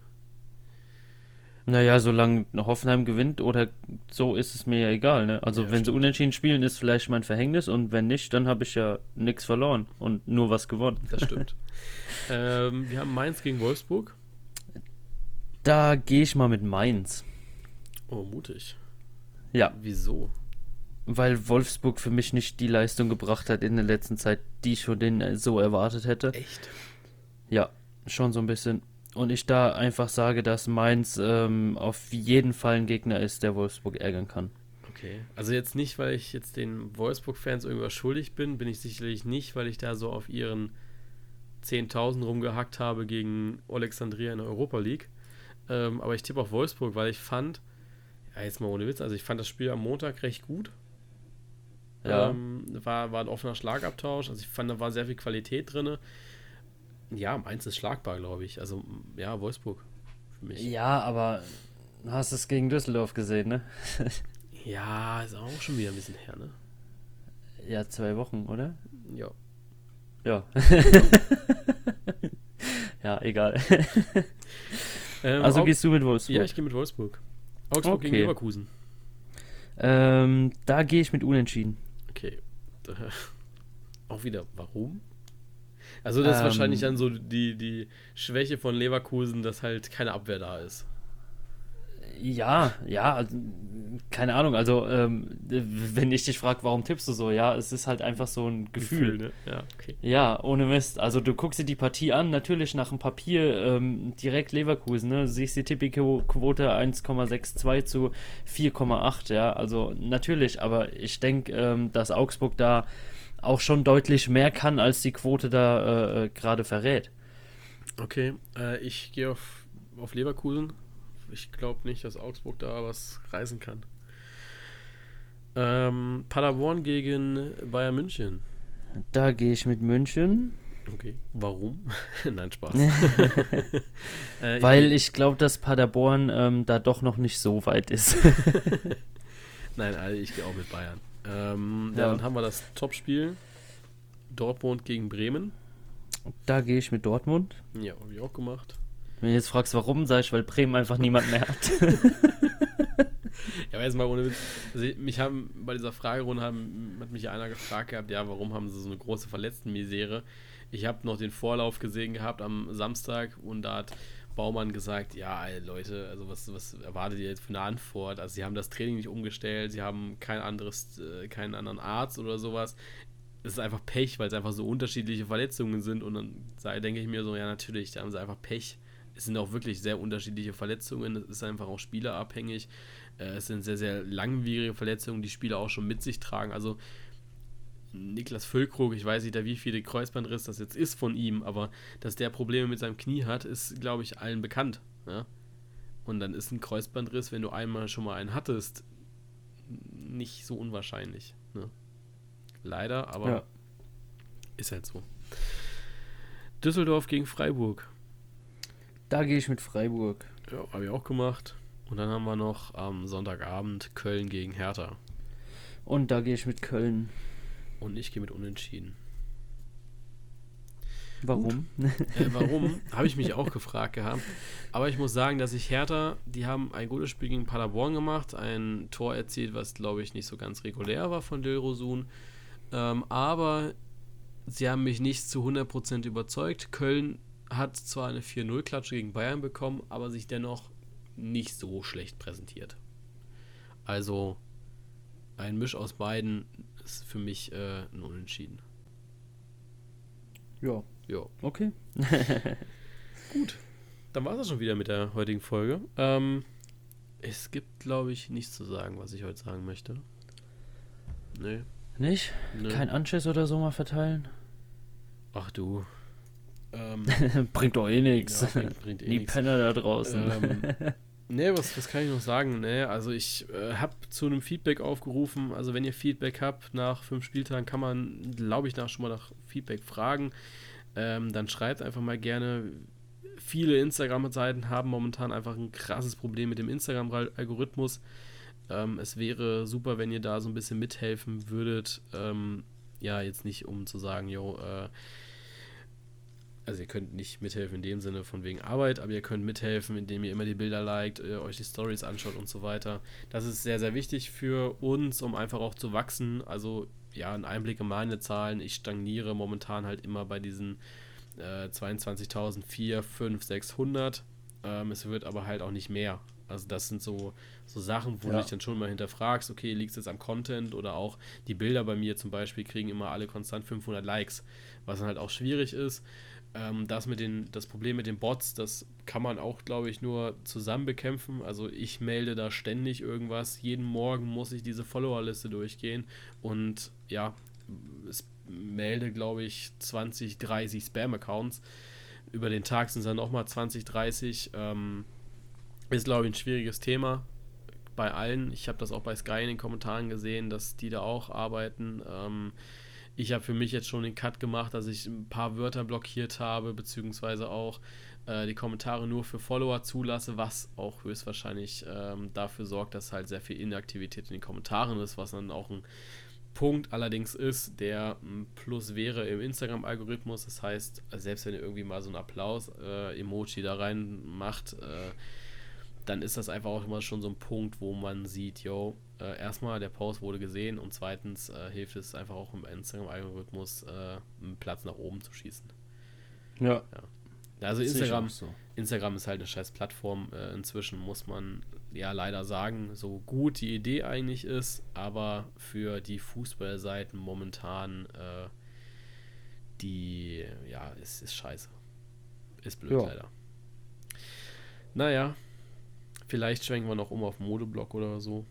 Naja, solange Hoffenheim gewinnt oder so ist es mir ja egal, ne? Also Ja, wenn sie stimmt. unentschieden spielen, ist vielleicht mein Verhängnis und wenn nicht, dann habe ich ja nichts verloren und nur was gewonnen. Das stimmt. ähm, wir haben Mainz gegen Wolfsburg. Da gehe ich mal mit Mainz. Oh, mutig. Ja, Wieso? weil Wolfsburg für mich nicht die Leistung gebracht hat in der letzten Zeit, die ich von denen äh, so erwartet hätte. Echt? Ja, schon so ein bisschen. Und ich da einfach sage, dass Mainz ähm, auf jeden Fall ein Gegner ist, der Wolfsburg ärgern kann. Okay. Also jetzt nicht, weil ich jetzt den Wolfsburg-Fans irgendwas schuldig bin, bin ich sicherlich nicht, weil ich da so auf ihren 10.000 rumgehackt habe gegen Alexandria in der Europa League. Ähm, aber ich tippe auf Wolfsburg, weil ich fand, ja jetzt mal ohne Witz, also ich fand das Spiel am Montag recht gut. Ja. Ähm, war, war ein offener Schlagabtausch, also ich fand, da war sehr viel Qualität drin. Ja, Mainz ist schlagbar, glaube ich. Also ja, Wolfsburg für mich. Ja, aber hast es gegen Düsseldorf gesehen, ne? Ja, ist auch schon wieder ein bisschen her, ne? Ja, zwei Wochen, oder? Ja. Ja. ja, egal. Ähm, Also Aug- gehst du mit Wolfsburg? Ja, ich gehe mit Wolfsburg. Augsburg gegen Okay. Leverkusen. ähm, da gehe ich mit Unentschieden. Okay. Da- Auch wieder, warum? Also das ist Ähm. wahrscheinlich dann so die, die Schwäche von Leverkusen, dass halt keine Abwehr da ist. Ja, ja, also, keine Ahnung. Also, ähm, wenn ich dich frage, warum tippst du so? Ja, es ist halt einfach so ein Gefühl. ne? Ja, okay. Ja, ohne Mist. Also du guckst dir die Partie an, natürlich nach dem Papier ähm, direkt Leverkusen, ne? Siehst die Tipico-Quote 1,62 zu 4,8, ja. Also natürlich, aber ich denke, ähm, dass Augsburg da auch schon deutlich mehr kann, als die Quote da äh, äh, gerade verrät. Okay, äh, ich gehe auf, auf Leverkusen. Ich glaube nicht, dass Augsburg da was reißen kann. Ähm, Paderborn gegen Bayern München. Da gehe ich mit München, Okay. Warum? Nein, Spaß. äh, weil ich glaube, dass Paderborn ähm, da doch noch nicht so weit ist. Nein, also ich gehe auch mit Bayern. Ähm, ja. Ja. dann haben wir das Topspiel. Dortmund gegen Bremen. da gehe ich mit Dortmund. Ja, habe ich auch gemacht. Wenn du jetzt fragst, warum, sage ich, weil Bremen einfach niemand mehr hat. Ja, aber jetzt mal ohne Witz. Also ich- mich haben bei dieser Fragerunde haben, hat mich ja einer gefragt gehabt, ja, warum haben sie so eine große Verletztenmisere? Ich habe noch den Vorlauf gesehen gehabt am Samstag und da hat Baumann gesagt, ja, Leute, also was, was erwartet ihr jetzt für eine Antwort? Also sie haben das Training nicht umgestellt, sie haben kein anderes, äh, keinen anderen Arzt oder sowas. Es ist einfach Pech, weil es einfach so unterschiedliche Verletzungen sind und dann denke ich mir so, ja, natürlich, da haben sie einfach Pech. Es sind auch wirklich sehr unterschiedliche Verletzungen, es ist einfach auch spielerabhängig. Äh, Es sind sehr, sehr langwierige Verletzungen, die Spieler auch schon mit sich tragen. Also Niklas Füllkrug, ich weiß nicht, wie viele Kreuzbandriss das jetzt ist von ihm, aber dass der Probleme mit seinem Knie hat, ist, glaube ich, allen bekannt. Ja? Und dann ist ein Kreuzbandriss, wenn du einmal schon mal einen hattest, nicht so unwahrscheinlich. Ne? Leider, aber Ja. ist halt so. Düsseldorf gegen Freiburg. Da gehe ich mit Freiburg. Ja, habe ich auch gemacht. Und dann haben wir noch am Sonntagabend Köln gegen Hertha. Und da gehe ich mit Köln. Und ich gehe mit Unentschieden. Warum? Äh, warum? Habe ich mich auch gefragt gehabt. Aber ich muss sagen, dass ich Hertha, die haben ein gutes Spiel gegen Paderborn gemacht, ein Tor erzielt, was glaube ich nicht so ganz regulär war von Dilrosun. Ähm, aber sie haben mich nicht zu 100% überzeugt. Köln hat zwar eine 4-0-Klatsche gegen Bayern bekommen, aber sich dennoch nicht so schlecht präsentiert. Also ein Misch aus beiden ist für mich äh, ein Unentschieden. Ja. Ja. Okay. Gut. Dann war es das schon wieder mit der heutigen Folge. Ähm, es gibt, glaube ich, nichts zu sagen, was ich heute sagen möchte. Nee. Nicht? nee. Kein Anschiss oder so mal verteilen? Ach du. Ähm, bringt doch eh nichts. ja, bringt, bringt eh Die nichts. Penner da draußen. Ähm, nee, was, was kann ich noch sagen? Nee, also ich äh, habe zu einem Feedback aufgerufen. Also wenn ihr Feedback habt nach fünf Spieltagen, kann man, glaube ich, nach, schon mal nach Feedback fragen. Ähm, dann schreibt einfach mal gerne. Viele Instagram-Seiten haben momentan einfach ein krasses Problem mit dem Instagram-Algorithmus. Ähm, es wäre super, wenn ihr da so ein bisschen mithelfen würdet. Ähm, ja, jetzt nicht um zu sagen, jo, äh, also ihr könnt nicht mithelfen in dem Sinne von wegen Arbeit, aber ihr könnt mithelfen, indem ihr immer die Bilder liked, äh, euch die Stories anschaut und so weiter. Das ist sehr, sehr wichtig für uns, um einfach auch zu wachsen. Also ja, ein Einblick in meine Zahlen. Ich stagniere momentan halt immer bei diesen äh, 22.004, 5, 600. Ähm, es wird aber halt auch nicht mehr. Also das sind so, so Sachen, wo Ja. du dich dann schon mal hinterfragst, okay, liegt es jetzt am Content oder auch die Bilder bei mir zum Beispiel kriegen immer alle konstant 500 Likes, was dann halt auch schwierig ist. Ähm, das mit den, das Problem mit den Bots, das kann man auch, glaube ich, nur zusammen bekämpfen. Also ich melde da ständig irgendwas. Jeden Morgen muss ich diese Followerliste durchgehen und ja, es melde, glaube ich, 20, 30 Spam-Accounts. Über den Tag sind es dann nochmal 20, 30. Ähm, ist, glaube ich, ein schwieriges Thema bei allen. Ich habe das auch bei Sky in den Kommentaren gesehen, dass die da auch arbeiten. Ähm, ich habe für mich jetzt schon den Cut gemacht, dass ich ein paar Wörter blockiert habe, beziehungsweise auch äh, die Kommentare nur für Follower zulasse, was auch höchstwahrscheinlich ähm, dafür sorgt, dass halt sehr viel Inaktivität in den Kommentaren ist, was dann auch ein Punkt allerdings ist, der ein Plus wäre im Instagram-Algorithmus. Das heißt, selbst wenn ihr irgendwie mal so ein Applaus-Emoji da rein macht, äh, dann ist das einfach auch immer schon so ein Punkt, wo man sieht, yo, äh, erstmal der Post wurde gesehen und zweitens äh, hilft es einfach auch im Instagram-Algorithmus äh, einen Platz nach oben zu schießen. ja. Also sehe ich Instagram, so. Instagram ist halt eine scheiß Plattform. Äh, inzwischen muss man ja leider sagen, so gut die Idee eigentlich ist, aber für die Fußballseiten momentan, äh, die, ja, ist, ist scheiße. Ist blöd Ja. leider. Naja, vielleicht schwenken wir noch um auf Modeblock oder so.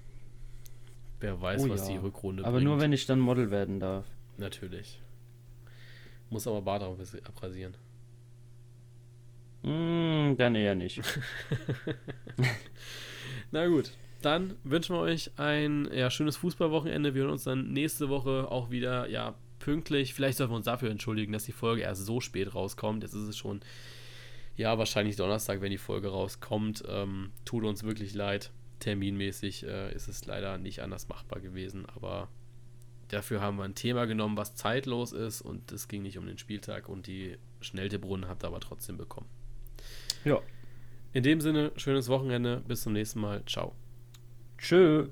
Wer weiß, Oh was ja. die Rückrunde Aber bringt. nur wenn ich dann Model werden darf. Natürlich. Muss aber Bart abrasieren. Mm, dann eher nicht. Na gut, dann wünschen wir euch ein ja, schönes Fußballwochenende. Wir hören uns dann nächste Woche auch wieder ja, pünktlich. Vielleicht sollten wir uns dafür entschuldigen, dass die Folge erst so spät rauskommt. Jetzt ist es schon, ja, wahrscheinlich Donnerstag, wenn die Folge rauskommt. Ähm, tut uns wirklich leid. Terminmäßig äh, ist es leider nicht anders machbar gewesen, aber dafür haben wir ein Thema genommen, was zeitlos ist und es ging nicht um den Spieltag und die Schnelltebrunnen habt ihr aber trotzdem bekommen. Ja. In dem Sinne, schönes Wochenende, bis zum nächsten Mal. Ciao. Tschö.